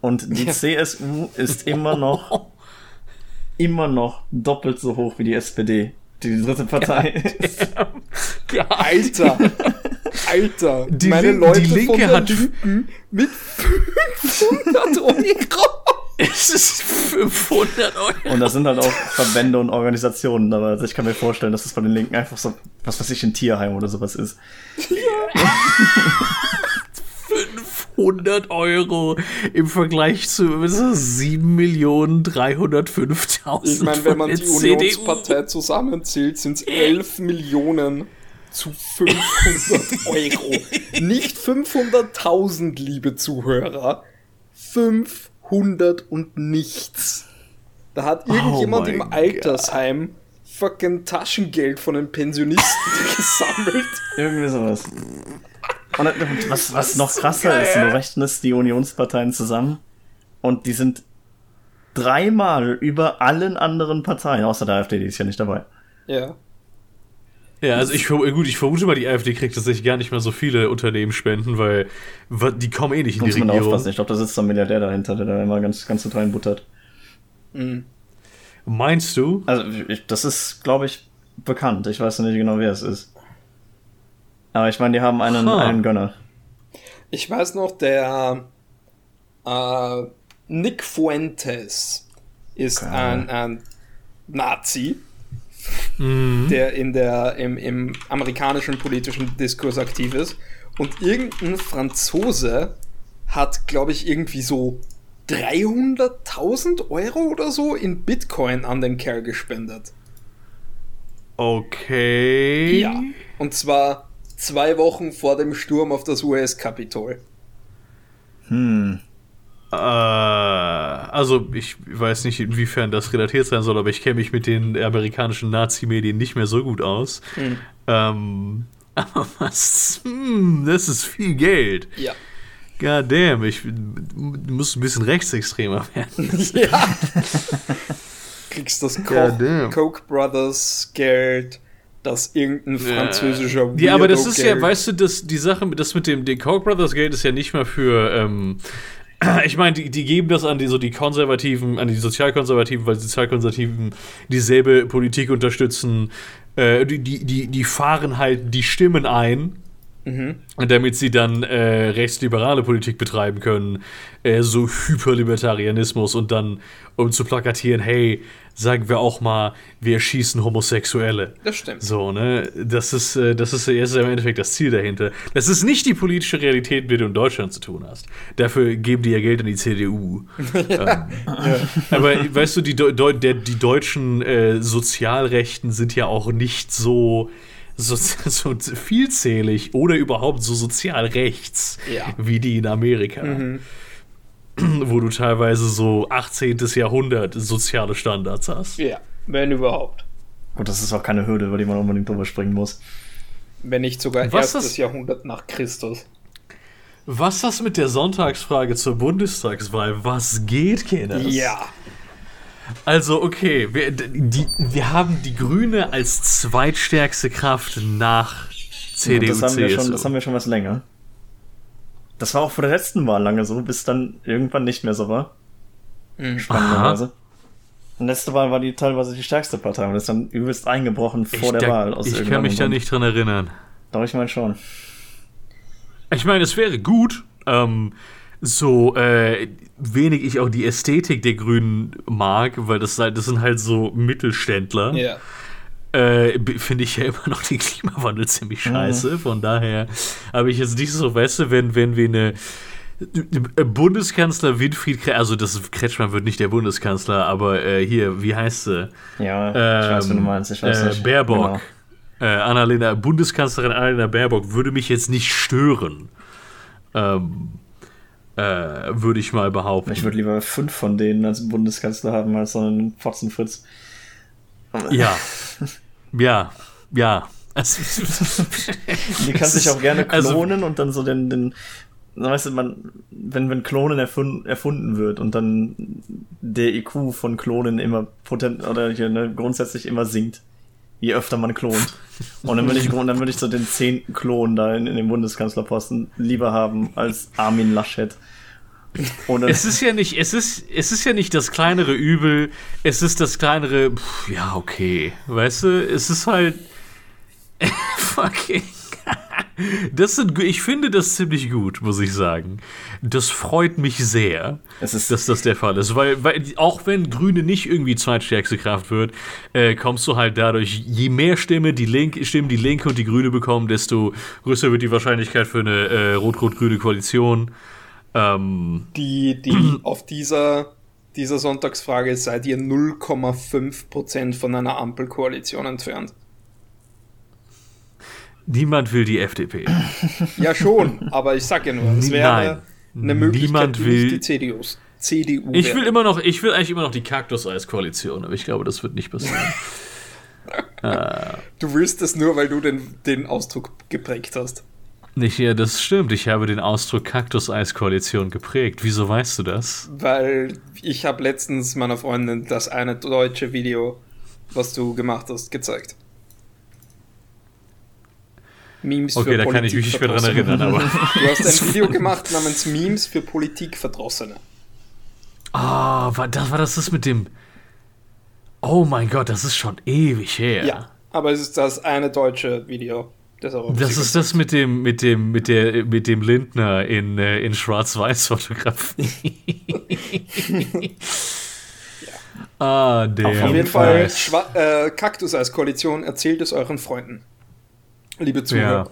und die Ja. CSU ist immer noch immer noch doppelt so hoch wie die SPD, die dritte Partei ist. Alter, Alter, Die meine Lin- Leute die Linke von der hat- Linken mit 500 Euro. Es ist 500 Euro. Und das sind halt auch Verbände und Organisationen, aber ich kann mir vorstellen, dass das von den Linken einfach so, was weiß ich, ein Tierheim oder sowas ist. 500 Euro im Vergleich zu was ist das, 7.305.000 Ich meine, wenn man die. Unionspartei zusammenzählt, sind es 11 Millionen zu 500 Euro. Nicht 500.000, liebe Zuhörer. 500 und nichts. Da hat irgendjemand Oh im Altersheim fucking Taschengeld von den Pensionisten gesammelt. Irgendwie sowas. Und was, was noch krasser ist, du rechnest die Unionsparteien zusammen und die sind dreimal über allen anderen Parteien, außer der AfD, die ist ja nicht dabei. Ja. Ja, also ich, gut, ich vermute mal, die AfD kriegt tatsächlich gar nicht mehr so viele Unternehmensspenden, weil die kommen eh nicht in die Muss man Regierung. aufpassen. Ich glaube, da sitzt so ein Milliardär dahinter, der da immer ganz, ganz gut reinbuttert. Mhm. Meinst du? Also, ich, das ist, glaube ich, bekannt. Ich weiß noch nicht genau, wer es ist. Aber ich meine, die haben einen, Ha. einen Gönner. Ich weiß noch, der äh, Nick Fuentes ist Okay. ein, ein Nazi, Mhm. der in der, im, im amerikanischen politischen Diskurs aktiv ist. Und irgendein Franzose hat, glaube ich, irgendwie so 300.000 Euro oder so in Bitcoin an den Kerl gespendet. Okay. Ja. Und zwar zwei Wochen vor dem Sturm auf das US-Kapitol. Hm. Äh, also ich weiß nicht, inwiefern das relatiert sein soll, aber ich kenne mich mit den amerikanischen Nazi-Medien nicht mehr so gut aus. Hm. Ähm, aber was? Hm, das ist viel Geld. Ja. God damn, ich muss ein bisschen rechtsextremer werden. Ja. Kriegst das. Koch, Koch Brothers Geld, das irgendein französischer Ja, aber das ist ja, weißt du, das, die Sache, mit- das mit dem den Koch Brothers Geld ist ja nicht mal für, ähm, ich meine, die, die geben das an die, so die Konservativen, an die Sozialkonservativen, weil die Sozialkonservativen dieselbe Politik unterstützen. Äh, die, die, die, die fahren halt die Stimmen ein damit sie dann äh, rechtsliberale Politik betreiben können, äh, so Hyperlibertarianismus und dann, um zu plakatieren, hey, sagen wir auch mal, wir erschießen Homosexuelle. Das stimmt. So, ne? Das ist, äh, das ist, das ist im Endeffekt das Ziel dahinter. Das ist nicht die politische Realität, mit der du in Deutschland zu tun hast. Dafür geben die ja Geld an die CDU. ähm, Aber weißt du, die, Deu der, die deutschen äh, Sozialrechten sind ja auch nicht so so, so vielzählig oder überhaupt so sozial rechts Ja. wie die in Amerika. Wo du teilweise so 18. Jahrhundert soziale Standards hast. Ja, wenn überhaupt. Gut, das ist auch keine Hürde, über die man unbedingt drüber springen muss. Wenn nicht sogar Was erstes ist- Jahrhundert nach Christus. Was das mit der Sonntagsfrage zur Bundestagswahl? Was geht, Kinders? Ja. Also, okay, wir, die, wir haben die Grüne als zweitstärkste Kraft nach CDU, Und das haben, wir schon, CSU. das haben wir schon was länger. Das war auch vor der letzten Wahl lange so, bis dann irgendwann nicht mehr so war. Mhm. Spannenderweise. Und letzte Wahl war die teilweise die stärkste Partei und ist dann übelst eingebrochen vor ich der da, Wahl. Aus ich kann irgendeinem mich da Grund. nicht dran erinnern. Doch, ich meine schon. Ich meine, es wäre gut, ähm, so äh, wenig ich auch die Ästhetik der Grünen mag, weil das, halt- das sind halt so Mittelständler. Ja. äh, finde ich ja immer noch den Klimawandel ziemlich scheiße. Von daher habe ich jetzt nicht so, weißt du, wenn, wenn wir eine äh, Bundeskanzler Winfried Kretschmann, also das Kretschmann wird nicht der Bundeskanzler, aber äh, hier, wie heißt sie? Ja, ich weiß, wie du meinst. Ich weiß äh, nicht. Baerbock. Genau. Äh, Annalena, Bundeskanzlerin Annalena Baerbock würde mich jetzt nicht stören. Ähm, äh, würde ich mal behaupten. Ich würde lieber fünf von denen als Bundeskanzler haben als so einen Fotzenfritz. ja. Ja. Ja. Also, Die kann sich auch gerne Also- klonen und dann so den, den weißt du, man, wenn, wenn Klonen erfunden, erfunden wird und dann der IQ von Klonen immer potent oder hier, ne, grundsätzlich immer sinkt, je öfter man klont. Und dann würde ich, dann ich so den zehnten Klon da in, in dem Bundeskanzlerposten lieber haben als Armin Laschet. Oder Es ist ja nicht, es ist, es ist ja nicht das kleinere Übel, es ist das kleinere, pff, ja, okay. Weißt du, es ist halt. fucking. Das sind, ich finde das ziemlich gut, muss ich sagen. Das freut mich sehr, Es ist- dass das der Fall ist. Weil, weil auch wenn Grüne nicht irgendwie zweitstärkste Kraft wird, äh, kommst du halt dadurch, je mehr Stimme die Linke, Stimmen die Linke und die Grüne bekommen, desto größer wird die Wahrscheinlichkeit für eine äh, rot-rot-grüne Koalition. Ähm, Die, die auf dieser, dieser Sonntagsfrage seid ihr 0,5% von einer Ampelkoalition entfernt. Niemand will die FDP. Ja, schon, aber ich sag ja nur, es wäre Nein. Eine Möglichkeit, Niemand will- die CDUs. CDU Ich wäre. will immer noch, ich will eigentlich immer noch die Kaktuseis-Koalition, aber ich glaube, das wird nicht passieren. Du willst das nur, weil du den, den Ausdruck geprägt hast. nicht, ja, das stimmt. Ich habe den Ausdruck Kaktuseis-Koalition geprägt. Wieso weißt du das? Weil ich habe letztens meiner Freundin das eine deutsche Video, was du gemacht hast, gezeigt. Memes Okay, da kann ich mich nicht mehr dran erinnern, aber. Du hast ein Video gemacht namens Memes für Politikverdrossene. Ah, war, das, war das das mit dem. Oh mein Gott, das ist schon ewig her. Ja, aber es ist das eine deutsche Video. Das, Das ist das mit dem, mit dem, mit der, mit dem Lindner in, äh, in Schwarz-Weiß-Fotografie. Ah, der. Auf jeden Fall. Schwa äh, Kaktuseis-Koalition, erzählt es euren Freunden. Liebe Ja. Zuhörer.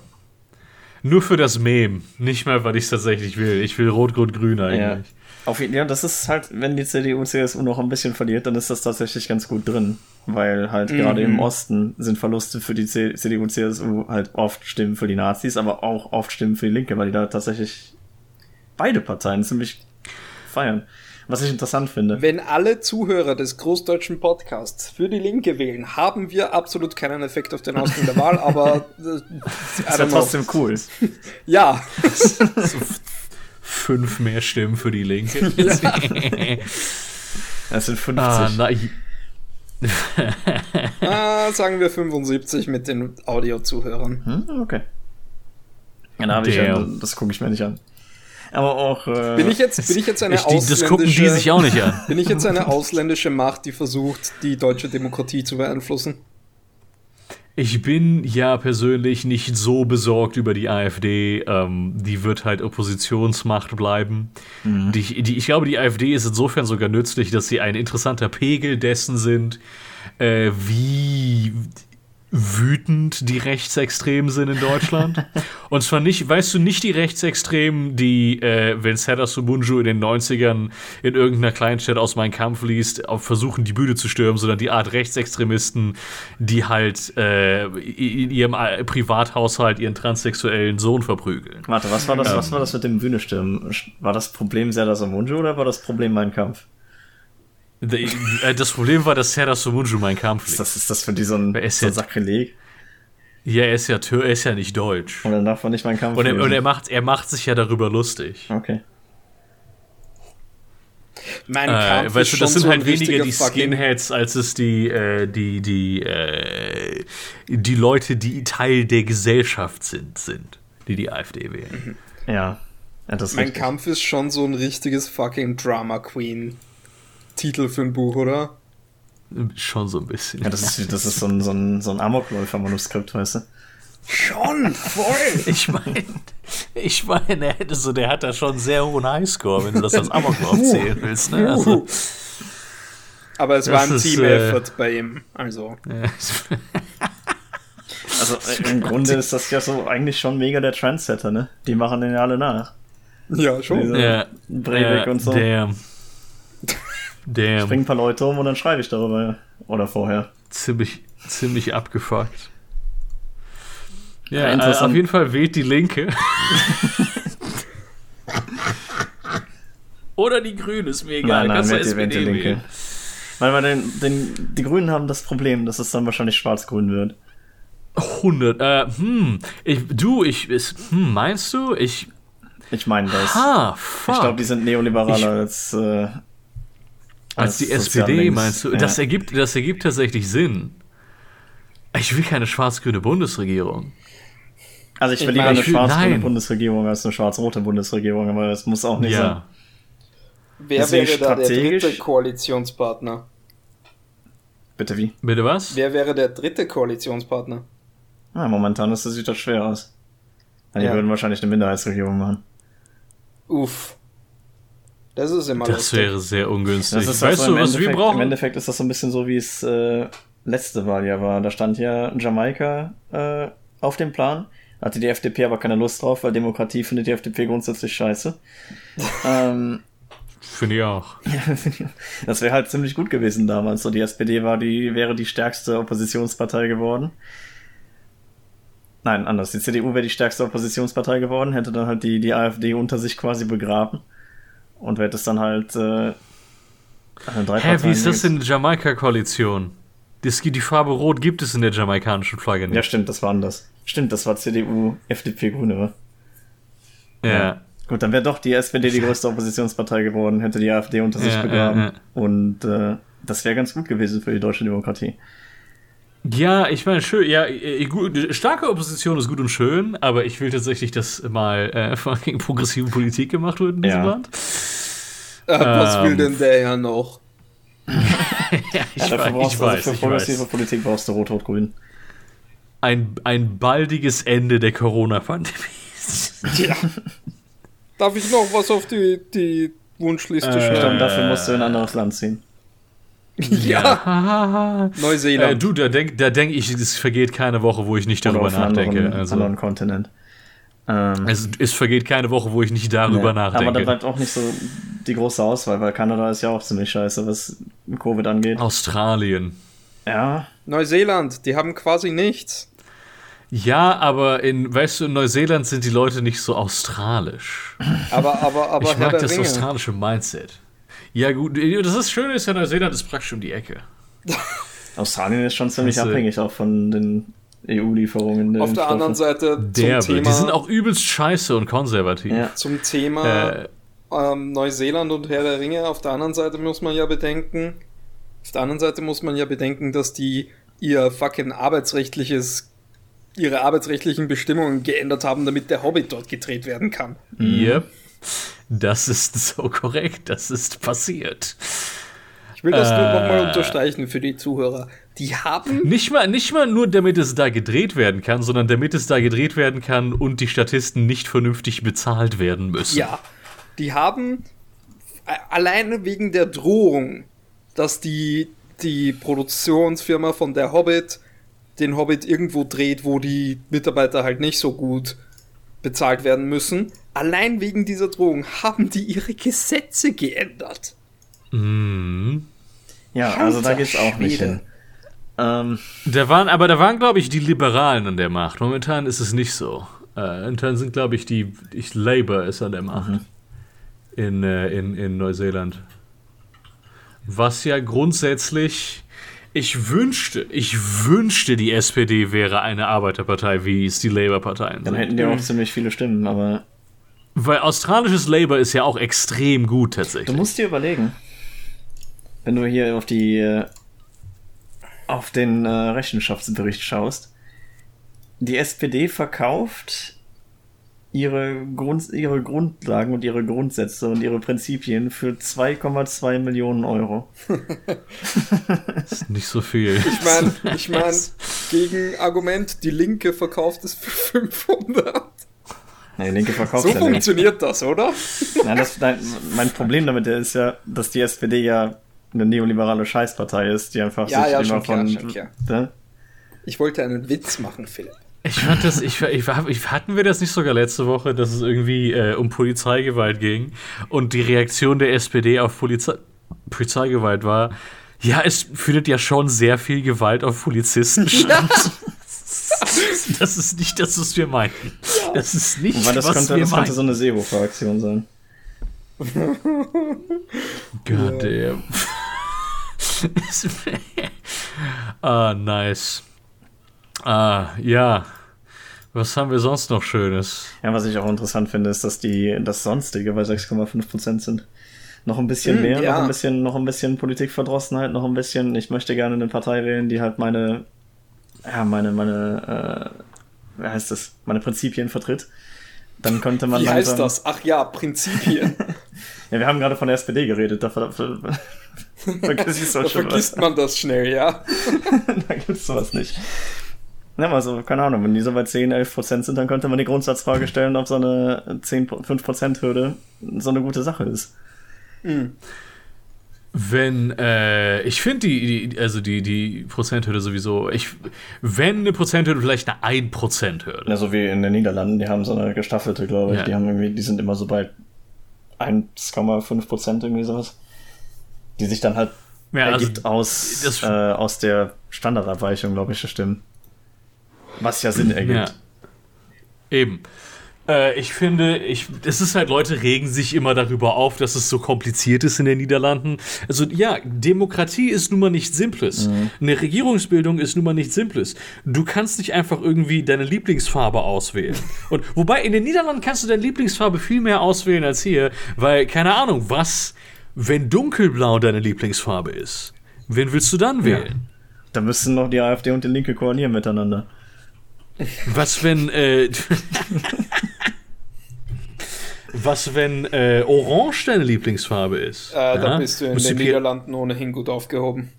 Nur für das Mem. Nicht mal, weil ich es tatsächlich will. Ich will Rot-Rot-Grün Ja. eigentlich. Auf jeden ja, das ist halt, wenn die CDU, CSU noch ein bisschen verliert, dann ist das tatsächlich ganz gut drin. Weil halt gerade im Osten sind Verluste für die C CDU, CSU halt oft Stimmen für die Nazis, aber auch oft Stimmen für die Linke, weil die da tatsächlich beide Parteien ziemlich feiern. Was ich interessant finde. Wenn alle Zuhörer des großdeutschen Podcasts für die Linke wählen, haben wir absolut keinen Effekt auf den Ausgang der Wahl, aber äh, I Das don't wäre know. trotzdem cool. Ja, Fünf mehr Stimmen für die Linke. Es sind 50. ah, na, ah, sagen wir 75 mit den Audio-Zuhörern. Hm, okay. Ja, da habe ich ja, das gucke ich mir nicht an. Aber auch. Äh, Bin ich jetzt, bin ich jetzt eine ich, die, das gucken die sich auch nicht an. Bin ich jetzt eine ausländische Macht, die versucht, die deutsche Demokratie zu beeinflussen? ich bin ja persönlich nicht so besorgt über die AfD. Ähm, die wird halt Oppositionsmacht bleiben. Mhm. Die, die, ich glaube, die AfD ist insofern sogar nützlich, dass sie ein interessanter Pegel dessen sind, äh, wie wütend die Rechtsextremen sind in Deutschland. Und zwar nicht, weißt du, nicht die Rechtsextremen, die, äh, wenn Serdar Sumunju in den 90ern in irgendeiner Kleinstadt aus Mein Kampf liest, versuchen, die Bühne zu stürmen, sondern die Art Rechtsextremisten, die halt äh, in ihrem äh, Privathaushalt ihren transsexuellen Sohn verprügeln. Warte, was war das, ähm, was war das mit dem Bühne stürmen? War das Problem Serdar Sumunju oder war das Problem Mein Kampf? Äh, das Problem war, dass Serdar Sumunju mein Kampf liegt. Was ist das für die so ein, so ein Sakrileg? Ja, er ist ja, er ist ja nicht deutsch. Und dann darf er nicht meinen Kampf Und, er, und er, macht, er macht sich ja darüber lustig. Okay. Mein Kampf äh, weißt du, das sind so halt weniger die Skinheads, als es die, äh, die, die, äh, die Leute, die Teil der Gesellschaft sind, sind, die die AfD wählen. Mhm. Ja. ja mein richtig. Kampf ist schon so ein richtiges fucking Drama Queen. Titel für ein Buch, oder? Schon so ein bisschen. Ja, das ist, das ist so ein, so ein, so ein Amokläufer-Manuskript, weißt du? Schon, voll! Ich meine, ich meine, der hätte so, der hat da schon einen sehr hohen Highscore, wenn du das als Amoklauf zählen willst, ne? Also, Aber es war ein Team-Effort äh, bei ihm, also. also im Grunde ist das ja so eigentlich schon mega der Trendsetter, ne? Die machen den ja alle nach. Ja, schon. Diese ja, Breivik und so. Der, Damn. Springen ein paar Leute um und dann schreibe ich darüber. Oder vorher. Ziemlich, ziemlich abgefuckt. Ja, ja äh, auf jeden Fall wählt die Linke. Oder die Grünen, ist mir egal. Nein, nein, wählt die, die Linke. Weil, weil den, den, die Grünen haben das Problem, dass es dann wahrscheinlich schwarz-grün wird. 100. Äh, hm. Ich, du, ich. Ist, hm, meinst du? Ich. Ich meine das. Ah, fuck. Ich glaube, die sind neoliberaler ich, als. Äh, als die SPD, meinst du? Ja. Das, ergibt, das ergibt tatsächlich Sinn. Ich will keine schwarz-grüne Bundesregierung. Also ich will lieber eine schwarz-grüne Bundesregierung als eine schwarz-rote Bundesregierung, aber es muss auch nicht ja. sein. Wer wäre da der dritte Koalitionspartner? Bitte wie? Bitte was? Wer wäre der dritte Koalitionspartner? Ah, momentan ist, sieht das schwer aus. Die ja. würden wahrscheinlich eine Minderheitsregierung machen. Uff. Das ist immer Das lustig. wäre sehr ungünstig. Das ist weißt also du, was wir brauchen? Im Endeffekt ist das so ein bisschen so, wie es äh, letzte Wahl ja war. Da stand ja Jamaika äh, auf dem Plan. Hatte die FDP aber keine Lust drauf, weil Demokratie findet die FDP grundsätzlich scheiße. ähm, Finde ich auch. das wäre halt ziemlich gut gewesen damals. So, die SPD war die, wäre die stärkste Oppositionspartei geworden. Nein, anders. Die CDU wäre die stärkste Oppositionspartei geworden, hätte dann halt die, die AfD unter sich quasi begraben. Und wird es dann halt äh, Hä, wie ist das in der Jamaika-Koalition? Die Farbe Rot gibt es in der jamaikanischen Flagge nicht. Ja, stimmt, das war anders. Stimmt, das war CDU, FDP, Grüne, ja. ja. Gut, dann wäre doch die SPD die größte Oppositionspartei geworden, hätte die AfD unter sich ja, begraben. Ja, Und äh, das wäre ganz gut gewesen für die deutsche Demokratie. Ja, ich meine, schön, ja, äh, gut, starke Opposition ist gut und schön, aber ich will tatsächlich, dass mal äh, fucking progressive Politik gemacht wird in diesem ja. Land. Äh, was will ähm. denn der ja noch? ja, ich, ja, weiß, ich weiß, also für progressive weiß. Politik brauchst du Rot-Rot-Grün. Ein, ein baldiges Ende der Corona-Pandemie. ja. Darf ich noch was auf die, die Wunschliste äh, schreiben? Dafür musst du in ein anderes Land ziehen. Ja. Neuseeland. Äh, du, da denke da denk ich, es vergeht keine Woche, wo ich nicht darüber nachdenke. Anderen, also, anderen Kontinent. Ähm, es, es, vergeht keine Woche, wo ich nicht darüber nee, nachdenke. Aber da bleibt auch nicht so die große Auswahl, weil Kanada ist ja auch ziemlich scheiße, was Covid angeht. Australien. Ja. Neuseeland, die haben quasi nichts. Ja, aber in, weißt du, in Neuseeland sind die Leute nicht so australisch. Aber, aber, aber. Ich mag das Ringe. australische Mindset. Ja, gut, das ist schön, ist ja Neuseeland ist praktisch um die Ecke. Australien ist schon ziemlich also, abhängig auch von den EU-Lieferungen. Auf der anderen Seite Derbe. Thema, die sind auch übelst scheiße und konservativ. Ja. Zum Thema äh, ähm, Neuseeland und Herr der Ringe, auf der anderen Seite muss man ja bedenken, auf der anderen Seite muss man ja bedenken, dass die ihr fucking arbeitsrechtliches ihre arbeitsrechtlichen Bestimmungen geändert haben, damit der Hobbit dort gedreht werden kann. Yep. Das ist so korrekt, das ist passiert. Ich will das äh, nur nochmal unterstreichen für die Zuhörer. Die haben. Nicht mal, nicht mal nur, damit es da gedreht werden kann, sondern damit es da gedreht werden kann und die Statisten nicht vernünftig bezahlt werden müssen. Ja. Die haben alleine wegen der Drohung, dass die, die Produktionsfirma von der Hobbit den Hobbit irgendwo dreht, wo die Mitarbeiter halt nicht so gut bezahlt werden müssen. Allein wegen dieser Drohung haben die ihre Gesetze geändert. Mhm. Ja, also da geht's auch nicht Schwede. hin. Ähm, Da waren, aber da waren, glaube ich, die Liberalen an der Macht. Momentan ist es nicht so. Äh, momentan sind, glaube ich, die ich, Labour ist an der Macht. In, äh, in, in Neuseeland. Was ja grundsätzlich. Ich wünschte, ich wünschte, die SPD wäre eine Arbeiterpartei, wie es die Labour-Parteien dann sind. hätten die auch ziemlich viele Stimmen, aber Weil australisches Labour ist ja auch extrem gut du tatsächlich. musst dir überlegen, wenn du hier auf die äh, auf den äh, Rechenschaftsbericht schaust, die SPD verkauft ihre, Grund, ihre Grundlagen und ihre Grundsätze und ihre Prinzipien für 2,2 Millionen Euro. Das ist nicht so viel. Ich meine, ich mein, Gegenargument, die Linke verkauft es für 500. Nein, die Linke verkauft So ja nicht. funktioniert das, oder? Nein, das, nein, mein Problem damit ist ja, dass die SPD ja eine neoliberale Scheißpartei ist, die einfach Ja, sich ja, immer schon klar, von. schon klar. Ne? Ich wollte einen Witz machen, Philipp. Ich fand das, ich, ich, ich, hatten wir das nicht sogar letzte Woche, dass es irgendwie äh, um Polizeigewalt ging und die Reaktion der SPD auf Polizei, Polizeigewalt war, ja, es findet ja schon sehr viel Gewalt auf Polizisten statt. Das ist nicht das, was wir meinten. Das ist nicht, das, was könnte, wir das könnte meinen. so eine Seehofer-Aktion sein. God damn. ah, nice. Ah, ja. Was haben wir sonst noch Schönes? Ja, was ich auch interessant finde, ist, dass die das sonstige bei 6,5% sind. Noch ein bisschen Hm, mehr, ja. noch ein bisschen, noch ein bisschen Politikverdrossenheit, noch ein bisschen, ich möchte gerne eine Partei wählen, die halt meine, ja, meine, meine, äh, wie heißt das, meine Prinzipien vertritt. Dann könnte man Wie heißt langsam- das? Ach ja, Prinzipien. Ja, wir haben gerade von der SPD geredet, da ver ver vergiss ich so da schon vergisst man das schnell, ja. da gibt's sowas nicht. Ja, also, keine Ahnung, wenn die so bei 10, 11 Prozent sind, dann könnte man die Grundsatzfrage stellen, ob so eine 10, 5 Prozent Hürde so eine gute Sache ist. Wenn, äh, ich finde die, die, also die, die Prozenthürde sowieso, ich, wenn eine Prozenthürde, vielleicht eine 1%-Hürde. Ja, so wie in den Niederlanden, die haben so eine gestaffelte, glaube ich. Ja. Die haben irgendwie, die sind immer so bei 1,5 Prozent irgendwie sowas. Die sich dann halt Ja, also ergibt aus, das- äh, aus der Standardabweichung, glaube ich, der Stimmen. Was ja Sinn ergibt. Ja. Eben. Äh, ich finde, ich, es ist halt, Leute regen sich immer darüber auf, dass es so kompliziert ist in den Niederlanden. Also ja, Demokratie ist nun mal nichts Simples. Eine Regierungsbildung ist nun mal nichts Simples. Du kannst nicht einfach irgendwie deine Lieblingsfarbe auswählen. Und wobei in den Niederlanden kannst du deine Lieblingsfarbe viel mehr auswählen als hier, weil, keine Ahnung, was, wenn dunkelblau deine Lieblingsfarbe ist, wen willst du dann wählen? Da müssten noch die AfD und die Linke koalieren miteinander. Was wenn, äh, was wenn äh, Orange deine Lieblingsfarbe ist? Äh, Da Ja? bist du in musst den Niederlanden ohnehin gut aufgehoben.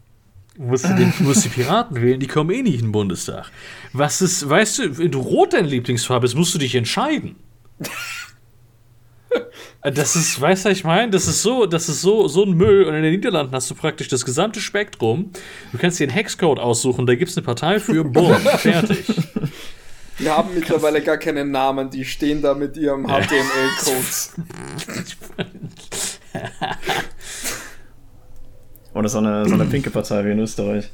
musst du, den, musst die Piraten wählen, die kommen eh nicht in den Bundestag. Was ist, weißt du, wenn du rot deine Lieblingsfarbe ist, musst du dich entscheiden. Das ist, weißt du, was ich meine? Das ist so, das ist so, so ein Müll. Und in den Niederlanden hast du praktisch das gesamte Spektrum. Du kannst dir einen Hexcode aussuchen, da gibt es eine Partei für, bumm, fertig. Die haben mittlerweile gar keinen Namen, die stehen da mit ihrem HTML-Codes. Oder so eine, so eine pinke Partei wie in Österreich.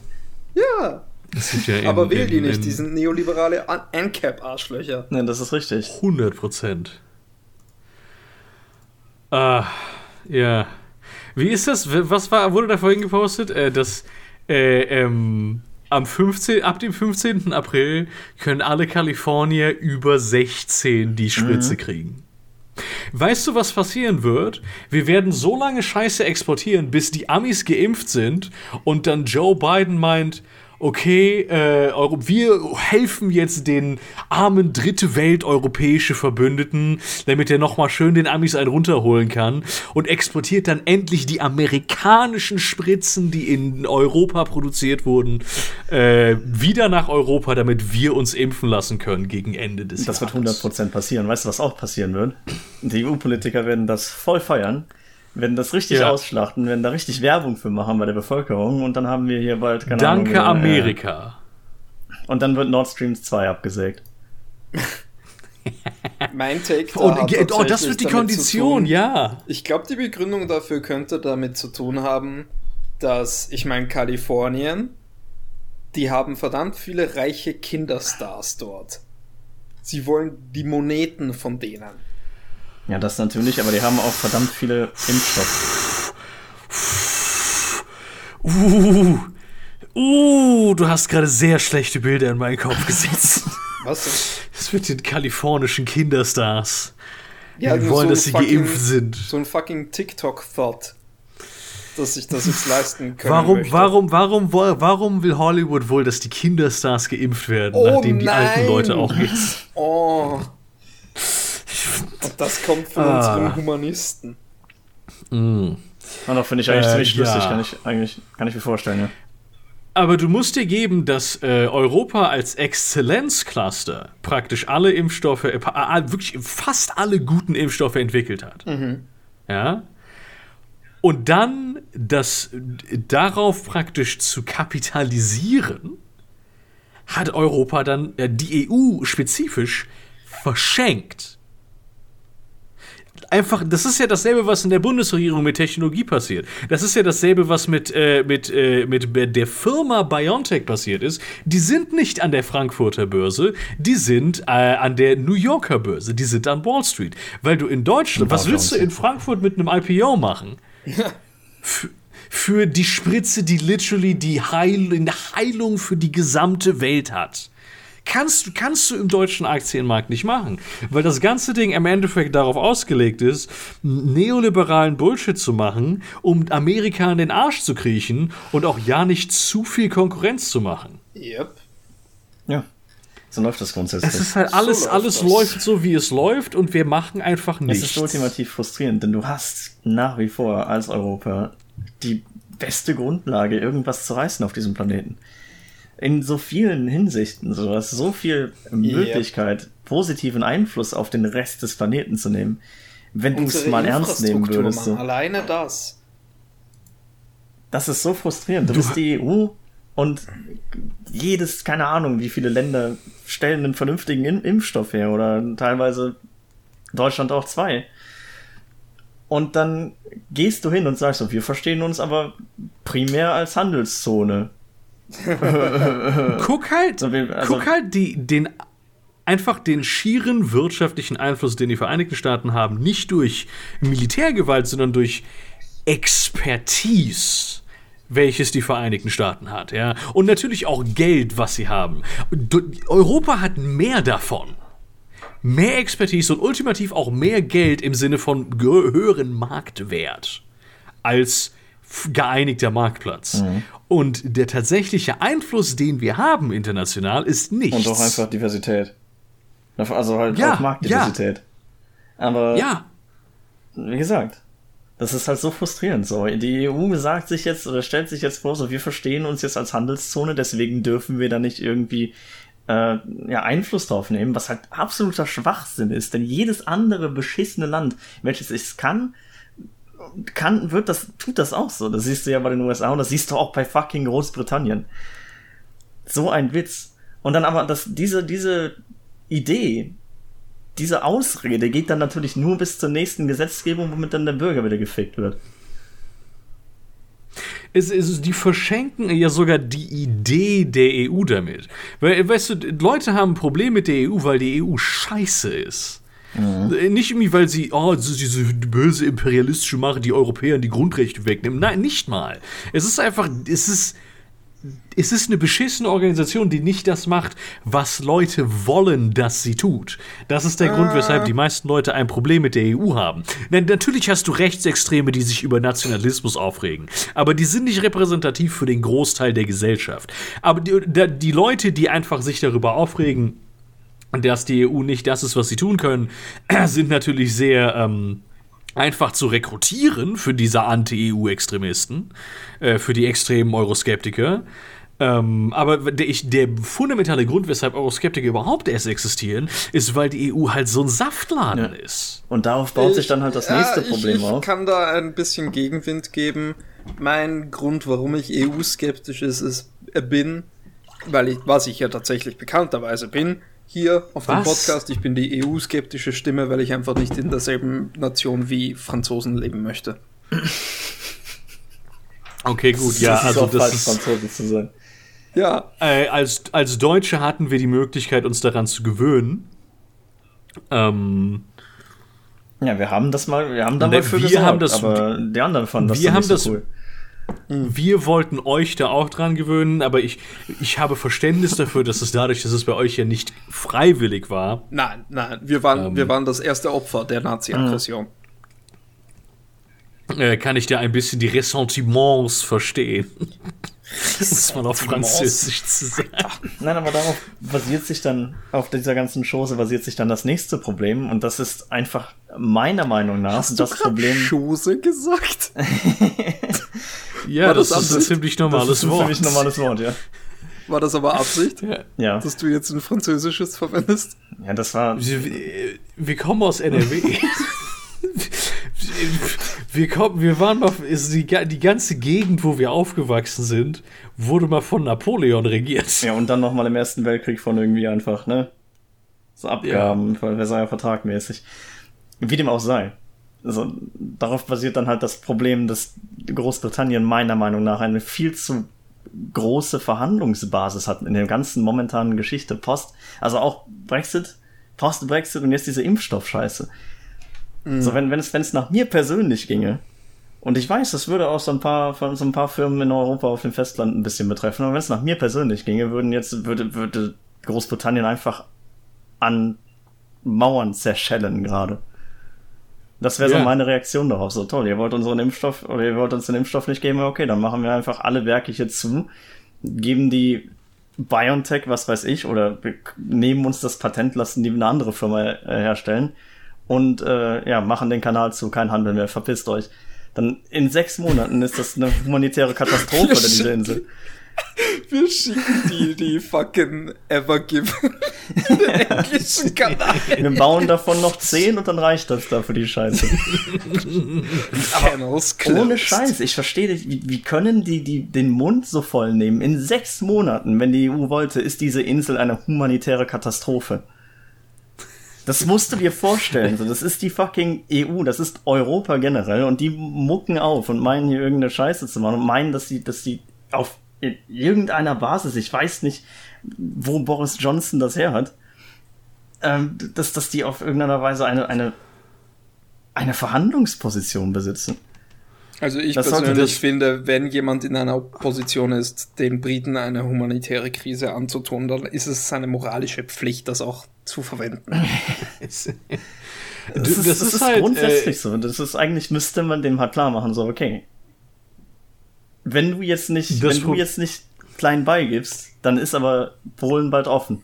Ja, Das sind ja in, aber wähl die in- nicht, die sind neoliberale An- ANCAP-Arschlöcher. Ne, das ist richtig. 100 Prozent. Ah, ja. Wie ist das? Was war, wurde da vorhin gepostet? Äh, dass äh, ähm, am 15, ab dem 15. April können alle Kalifornier über 16 die Spritze kriegen. Weißt du, was passieren wird? Wir werden so lange Scheiße exportieren, bis die Amis geimpft sind und dann Joe Biden meint, okay, äh, wir helfen jetzt den armen dritte Welt europäische Verbündeten, damit er nochmal schön den Amis einen runterholen kann und exportiert dann endlich die amerikanischen Spritzen, die in Europa produziert wurden, äh, wieder nach Europa, damit wir uns impfen lassen können gegen Ende des Das wird Jahres. 100% passieren. Weißt du, was auch passieren wird? Die EU-Politiker werden das voll feiern, werden das richtig Ja. ausschlachten, werden da richtig Werbung für machen bei der Bevölkerung und dann haben wir hier bald, keine Danke Ahnung, äh, Amerika. Und dann wird Nord Stream 2 abgesägt. Mein Take da Und, hat oh, das wird die Kondition, tun, ja. Ich glaube, die Begründung dafür könnte damit zu tun haben, dass, ich meine, Kalifornien, die haben verdammt viele reiche Kinderstars dort. Sie wollen die Moneten von denen. Ja, das natürlich, aber die haben auch verdammt viele Impfstoffe. Uh, uh, du hast gerade sehr schlechte Bilder in meinen Kopf gesetzt. Was? denn? Das mit den kalifornischen Kinderstars. Ja, die nur wollen, so dass sie fucking- geimpft sind. So ein fucking TikTok-Thought, dass ich das jetzt leisten können Warum, möchte. warum, warum, warum will Hollywood wohl, dass die Kinderstars geimpft werden, Oh nachdem die alten nein! Leute auch jetzt? Oh. Und das kommt von Ah. unseren Humanisten. Und auch finde ich eigentlich Äh, ziemlich ja. lustig, kann ich eigentlich, kann ich mir vorstellen, ja. Aber du musst dir geben, dass äh, Europa als Exzellenzcluster praktisch alle Impfstoffe, äh, pa- äh, wirklich fast alle guten Impfstoffe entwickelt hat. Ja. Und dann das äh, darauf praktisch zu kapitalisieren, hat Europa dann äh, die EU spezifisch verschenkt. Einfach, das ist ja dasselbe, was in der Bundesregierung mit Technologie passiert. Das ist ja dasselbe, was mit, äh, mit, äh, mit der Firma BioNTech passiert ist. Die sind nicht an der Frankfurter Börse, die sind äh, an der New Yorker Börse, die sind an Wall Street. Weil du in Deutschland, was willst du in Frankfurt mit einem IPO machen? F- für die Spritze, die literally die Heil eine Heilung für die gesamte Welt hat. Kannst, du- kannst du im deutschen Aktienmarkt nicht machen, weil das ganze Ding im Endeffekt darauf ausgelegt ist, neoliberalen Bullshit zu machen, um Amerika in den Arsch zu kriechen und auch ja nicht zu viel Konkurrenz zu machen. Yep. Ja. So läuft das grundsätzlich. Es ist halt alles, läuft alles das. läuft so, wie es läuft und wir machen einfach Es nichts. ist ultimativ frustrierend, denn du hast nach wie vor als Europa die beste Grundlage, irgendwas zu reißen auf diesem Planeten. In so vielen Hinsichten, so du hast so viel Möglichkeit, positiven Einfluss auf den Rest des Planeten zu nehmen. Wenn du es mal ernst nehmen würdest, Mann, so. Alleine das. Das ist so frustrierend. Du, bist die EU und jedes, keine Ahnung, wie viele Länder stellen einen vernünftigen Im Impfstoff her oder teilweise Deutschland auch zwei. Und dann gehst du hin und sagst so, wir verstehen uns aber primär als Handelszone. Guck halt, So, wir- also- guck halt die, den einfach den schieren wirtschaftlichen Einfluss, den die Vereinigten Staaten haben, nicht durch Militärgewalt, sondern durch Expertise, welches die Vereinigten Staaten hat, ja. Und natürlich auch Geld, was sie haben. Europa hat mehr davon. Mehr Expertise und ultimativ auch mehr Geld im Sinne von höheren Marktwert als geeinigter Marktplatz. Mhm. Und der tatsächliche Einfluss, den wir haben international, ist nichts. Und auch einfach Diversität. Also halt Ja, auch Marktdiversität. Aber Ja, wie gesagt, das ist halt so frustrierend so. Die EU sagt sich jetzt oder stellt sich jetzt vor, so wir verstehen uns jetzt als Handelszone, deswegen dürfen wir da nicht irgendwie äh, ja, Einfluss drauf nehmen, was halt absoluter Schwachsinn ist, denn jedes andere beschissene Land, welches es kann, kann, wird das, tut das auch so. Das siehst du ja bei den USA und das siehst du auch bei fucking Großbritannien. So ein Witz. Und dann aber, dass diese, diese Idee, diese Ausrede geht dann natürlich nur bis zur nächsten Gesetzgebung, womit dann der Bürger wieder gefickt wird. es, es, die verschenken ja sogar die Idee der EU damit. Weil, weißt du, Leute haben ein Problem mit der EU, weil die EU scheiße ist. Äh, Nicht irgendwie, weil sie, oh, diese böse imperialistische Macht, die Europäern die Grundrechte wegnehmen. Nein, nicht mal. Es ist einfach, es ist es ist eine beschissene Organisation, die nicht das macht, was Leute wollen, dass sie tut. Das ist der ah. Grund, weshalb die meisten Leute ein Problem mit der EU haben. Denn natürlich hast du Rechtsextreme, die sich über Nationalismus aufregen. Aber die sind nicht repräsentativ für den Großteil der Gesellschaft. Aber die, die Leute, die einfach sich darüber aufregen, dass die EU nicht das ist, was sie tun können, sind natürlich sehr ähm, einfach zu rekrutieren für diese Anti-EU-Extremisten, äh, für die extremen Euroskeptiker. Ähm, aber der, ich, der, fundamentale Grund, weshalb Euroskeptiker überhaupt erst existieren, ist, weil die EU halt so ein Saftladen ja. ist. Und darauf baut ich, sich dann halt das nächste ja, Problem ich, auf. Ich kann da ein bisschen Gegenwind geben. Mein Grund, warum ich EU-skeptisch ist, ist, äh, bin, weil ich, was ich ja tatsächlich bekannterweise bin, hier auf Was? dem Podcast. Ich bin die EU-skeptische Stimme, weil ich einfach nicht in derselben Nation wie Franzosen leben möchte. Okay, gut, ja, das also das falsch, ist Franzose zu sein. Ja. Äh, als, als Deutsche hatten wir die Möglichkeit, uns daran zu gewöhnen. Ähm, ja, wir haben das mal, wir haben da mal für wir gesorgt, haben das, aber die anderen fanden das wir haben nicht das, so cool. Wir wollten euch da auch dran gewöhnen, aber ich, ich habe Verständnis dafür, dass es dadurch, dass es bei euch ja nicht freiwillig war. Nein, nein, wir waren, ähm, wir waren das erste Opfer der Nazi-Aggression. Äh, kann ich da ein bisschen die Ressentiments verstehen. muss man auf Französisch zu sagen. Nein, aber darauf basiert sich dann, auf dieser ganzen Chose basiert sich dann das nächste Problem und das ist einfach meiner Meinung nach Hast das du Problem. Chose gesagt? ja, das, das ist ein ziemlich normales das ist ein Wort. ziemlich normales Wort, ja. War das aber Absicht? Ja. Dass du jetzt ein französisches verwendest? Ja, das war. Wir, wir kommen aus NRW. wir, kommen, wir waren mal, ist die, die ganze Gegend, wo wir aufgewachsen sind, wurde mal von Napoleon regiert. Ja, und dann nochmal im Ersten Weltkrieg von irgendwie einfach, ne? So Abgaben, ja. Versailler Vertrag mäßig. Wie dem auch sei. Also, darauf basiert dann halt das Problem, dass Großbritannien meiner Meinung nach eine viel zu große Verhandlungsbasis hat in der ganzen momentanen Geschichte post, also auch Brexit, Post-Brexit und jetzt diese Impfstoffscheiße. Mhm. So, wenn, wenn es, wenn es nach mir persönlich ginge, und ich weiß, das würde auch so ein paar, von so ein paar Firmen in Europa auf dem Festland ein bisschen betreffen, aber wenn es nach mir persönlich ginge, würden jetzt, würde, würde Großbritannien einfach an Mauern zerschellen gerade. Das wäre so ja. meine Reaktion darauf. So toll, ihr wollt unseren Impfstoff oder ihr wollt uns den Impfstoff nicht geben, okay, dann machen wir einfach alle Werke hier zu, geben die BioNTech, was weiß ich, oder nehmen uns das Patent, lassen die eine andere Firma äh, herstellen und äh, ja, machen den Kanal zu, kein Handel mehr, verpisst euch. Dann in sechs Monaten ist das eine humanitäre Katastrophe oder diese Insel. Wir schicken die, die fucking Evergiven den englischen Kanal. Wir bauen davon noch zehn und dann reicht das da für die Scheiße. Ohne Scheiß, ich verstehe nicht, wie, wie können die, die den Mund so voll nehmen? In sechs Monaten, wenn die EU wollte, ist diese Insel eine humanitäre Katastrophe. Das musst du dir vorstellen. So, das ist die fucking EU, das ist Europa generell und die mucken auf und meinen hier irgendeine Scheiße zu machen und meinen, dass sie, dass sie auf irgendeiner Basis, ich weiß nicht, wo Boris Johnson das her hat, ähm, dass, dass die auf irgendeiner Weise eine, eine, eine Verhandlungsposition besitzen. Also ich das persönlich finde, wenn jemand in einer Position ist, den Briten eine humanitäre Krise anzutun, dann ist es seine moralische Pflicht, das auch zu verwenden. das, ist, das, das, ist, halt, grundsätzlich äh, so. Das ist eigentlich, müsste man dem halt klar machen, so, okay. Wenn du jetzt nicht, wenn du jetzt nicht klein beigibst, dann ist aber Polen bald offen.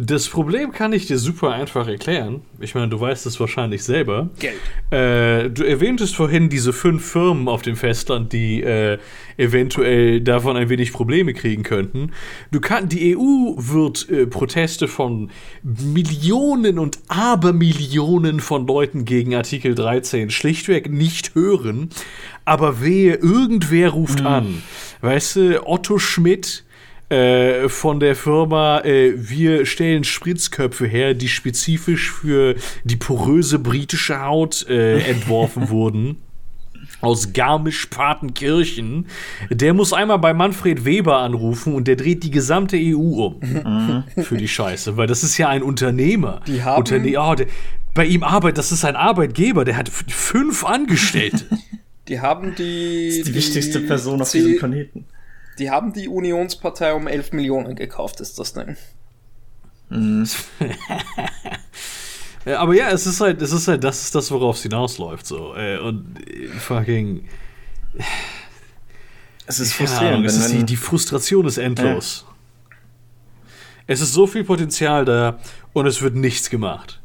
Das Problem kann ich dir super einfach erklären. Ich meine, du weißt es wahrscheinlich selber. Geld. Äh, du erwähntest vorhin diese fünf Firmen auf dem Festland, die äh, eventuell davon ein wenig Probleme kriegen könnten. Du kann, die EU wird äh, Proteste von Millionen und Abermillionen von Leuten gegen Artikel 13 schlichtweg nicht hören. Aber wehe, irgendwer ruft mhm. an. Weißt du, Otto Schmidt äh, von der Firma, äh, wir stellen Spritzköpfe her, die spezifisch für die poröse britische Haut äh, entworfen wurden. Aus Garmisch-Partenkirchen. Der muss einmal bei Manfred Weber anrufen und der dreht die gesamte EU um. Mhm. für die Scheiße, weil das ist ja ein Unternehmer. Die haben. Unterne oh, der, bei ihm arbeitet, das ist ein Arbeitgeber, der hat fünf Angestellte. Die haben die. Das ist die, die wichtigste Person auf diesem Planeten Die haben die Unionspartei um 11 Millionen gekauft, ist das Ding. Ja, aber ja, es ist halt, es ist halt, das ist das, worauf es hinausläuft, so. Äh, Und äh, fucking. Es ist frustrierend, Ahnung, es ist die, die Frustration ist endlos. Es ist so viel Potenzial da und es wird nichts gemacht.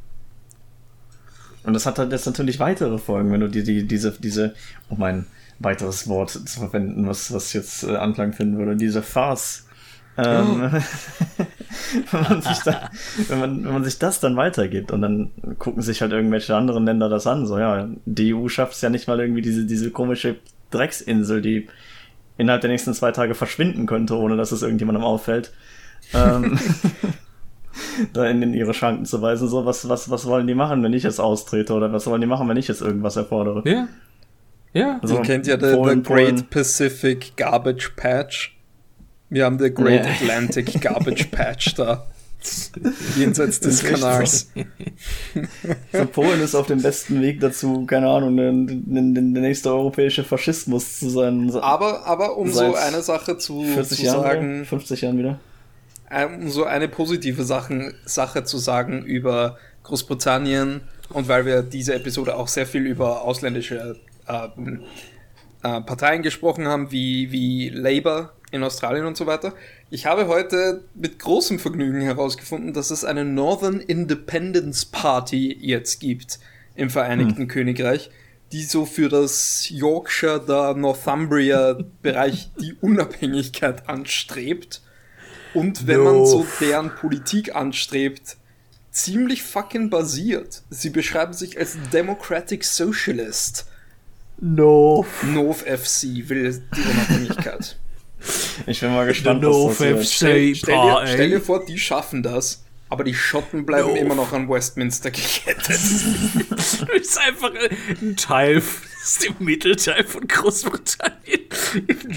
Und das hat halt jetzt natürlich weitere Folgen, wenn du die, die, diese, diese, um ein weiteres Wort zu verwenden, was, was jetzt äh, Anklang finden würde, diese Farce. Ähm, wenn, man sich da, wenn, man, wenn man sich das dann weitergibt und dann gucken sich halt irgendwelche anderen Länder das an, so ja, die EU schafft es ja nicht mal irgendwie diese, diese komische Drecksinsel, die innerhalb der nächsten zwei Tage verschwinden könnte, ohne dass es irgendjemandem auffällt. Ähm, da in, in ihre Schranken zu weisen, so, was, was, was wollen die machen, wenn ich jetzt austrete, oder was wollen die machen, wenn ich jetzt irgendwas erfordere? Ja. Ja. Also, Ihr kennt ja den Great Polen. Pacific Garbage Patch. Wir haben den Great Nee. Atlantic Garbage Patch da. Jenseits des Kanals. So, Polen ist auf dem besten Weg dazu, keine Ahnung, der, nächste europäische Faschismus zu sein. Aber, aber um so eine Sache zu, 40 zu Jahren, sagen, wieder? 50 Jahren wieder. Äh, um so eine positive Sachen, Sache zu sagen über Großbritannien und weil wir diese Episode auch sehr viel über ausländische ähm, äh, Parteien gesprochen haben, wie, wie Labour in Australien und so weiter. Ich habe heute mit großem Vergnügen herausgefunden, dass es eine Northern Independence Party jetzt gibt im Vereinigten Königreich, die so für das Yorkshire, da Northumbria Bereich die Unabhängigkeit anstrebt. Und wenn man No. so deren Politik anstrebt, ziemlich fucking basiert. Sie beschreiben sich als Democratic Socialist. No. North FC will die Unabhängigkeit. Ich bin mal gespannt, was passiert. Stell, stell, dir, stell dir vor, die schaffen das, aber die Schotten bleiben No. immer noch an Westminster gekettet. Das ist einfach ein Teil, das ist der Mittelteil von Großbritannien.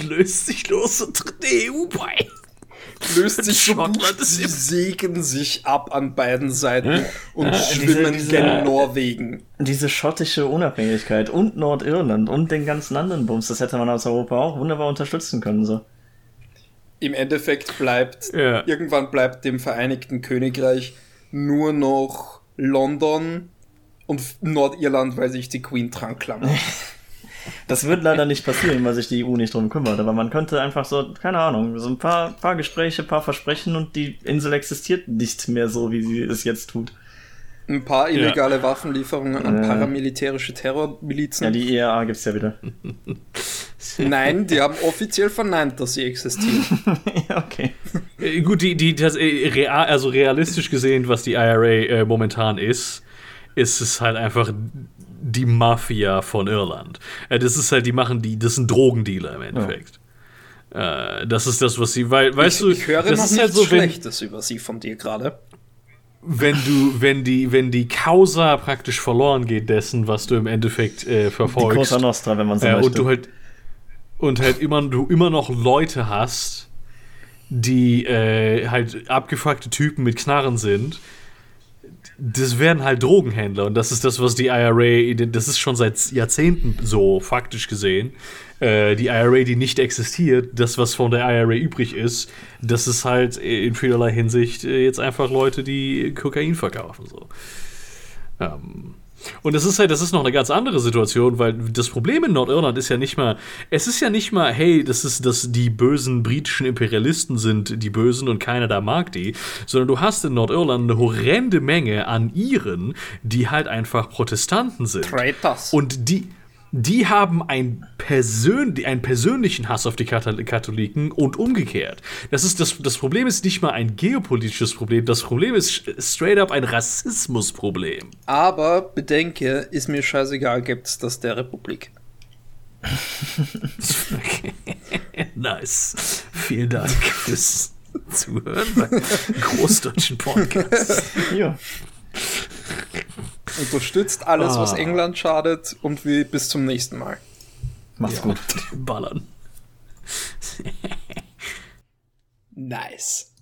Löst sich los und tritt der EU bei. Löst sich so Schottland gut, sie im- sägen sich ab an beiden Seiten und Ja, schwimmen diese- diese- gen Norwegen. Diese schottische Unabhängigkeit und Nordirland und den ganzen anderen Bums, das hätte man aus Europa auch wunderbar unterstützen können. So. Im Endeffekt bleibt, Ja. irgendwann bleibt dem Vereinigten Königreich nur noch London und Nordirland, weil sich die Queen dran klammert. Das wird leider nicht passieren, weil sich die EU nicht drum kümmert. Aber man könnte einfach so, keine Ahnung, so ein paar, paar Gespräche, paar Versprechen und die Insel existiert nicht mehr so, wie sie es jetzt tut. Ein paar illegale Waffenlieferungen an Ja. paramilitärische Terrormilizen. Ja, die ERA gibt's ja wieder. Nein, die haben offiziell verneint, dass sie existieren. ja, okay. Äh, Gut, die, die, das, äh, real, also realistisch gesehen, was die IRA äh, momentan ist, ist es halt einfach die Mafia von Irland. Äh, das ist halt, die machen die, das sind Drogendealer im Endeffekt. Äh, das ist das, was sie, weil, weißt du, ich höre das noch ist nichts halt so, wenn, Schlechtes über sie von dir gerade. wenn du, wenn die, wenn die Causa praktisch verloren geht dessen, was du im Endeffekt äh, Die verfolgst. Cosa Nostra, wenn man so Ja, möchte. und du halt und halt immer du immer noch Leute hast, die äh, halt abgefuckte Typen mit Knarren sind. Das werden halt Drogenhändler und das ist das, was die IRA, das ist schon seit Jahrzehnten so faktisch gesehen. Äh, die IRA, die nicht existiert, das, was von der IRA übrig ist, das ist halt in vielerlei Hinsicht äh, jetzt einfach Leute, die Kokain verkaufen. So. Ähm, und das ist halt, das ist noch eine ganz andere Situation, weil das Problem in Nordirland ist ja nicht mal, es ist ja nicht mal, hey, das ist, dass die bösen britischen Imperialisten sind die Bösen und keiner da mag die, sondern du hast in Nordirland eine horrende Menge an Iren, die halt einfach Protestanten sind. Traitors. Und die, die haben ein Persön einen persönlichen Hass auf die Kathol Katholiken und umgekehrt. Das, ist das, das Problem ist nicht mal ein geopolitisches Problem, das Problem ist straight up ein Rassismusproblem. Aber bedenke, ist mir scheißegal, gibt's das der Republik. nice. Vielen Dank fürs Zuhören beim Großdeutschen Podcast. ja. Unterstützt alles, was Ah. England schadet und wir bis zum nächsten Mal. Macht's gut. Ballern. Nice.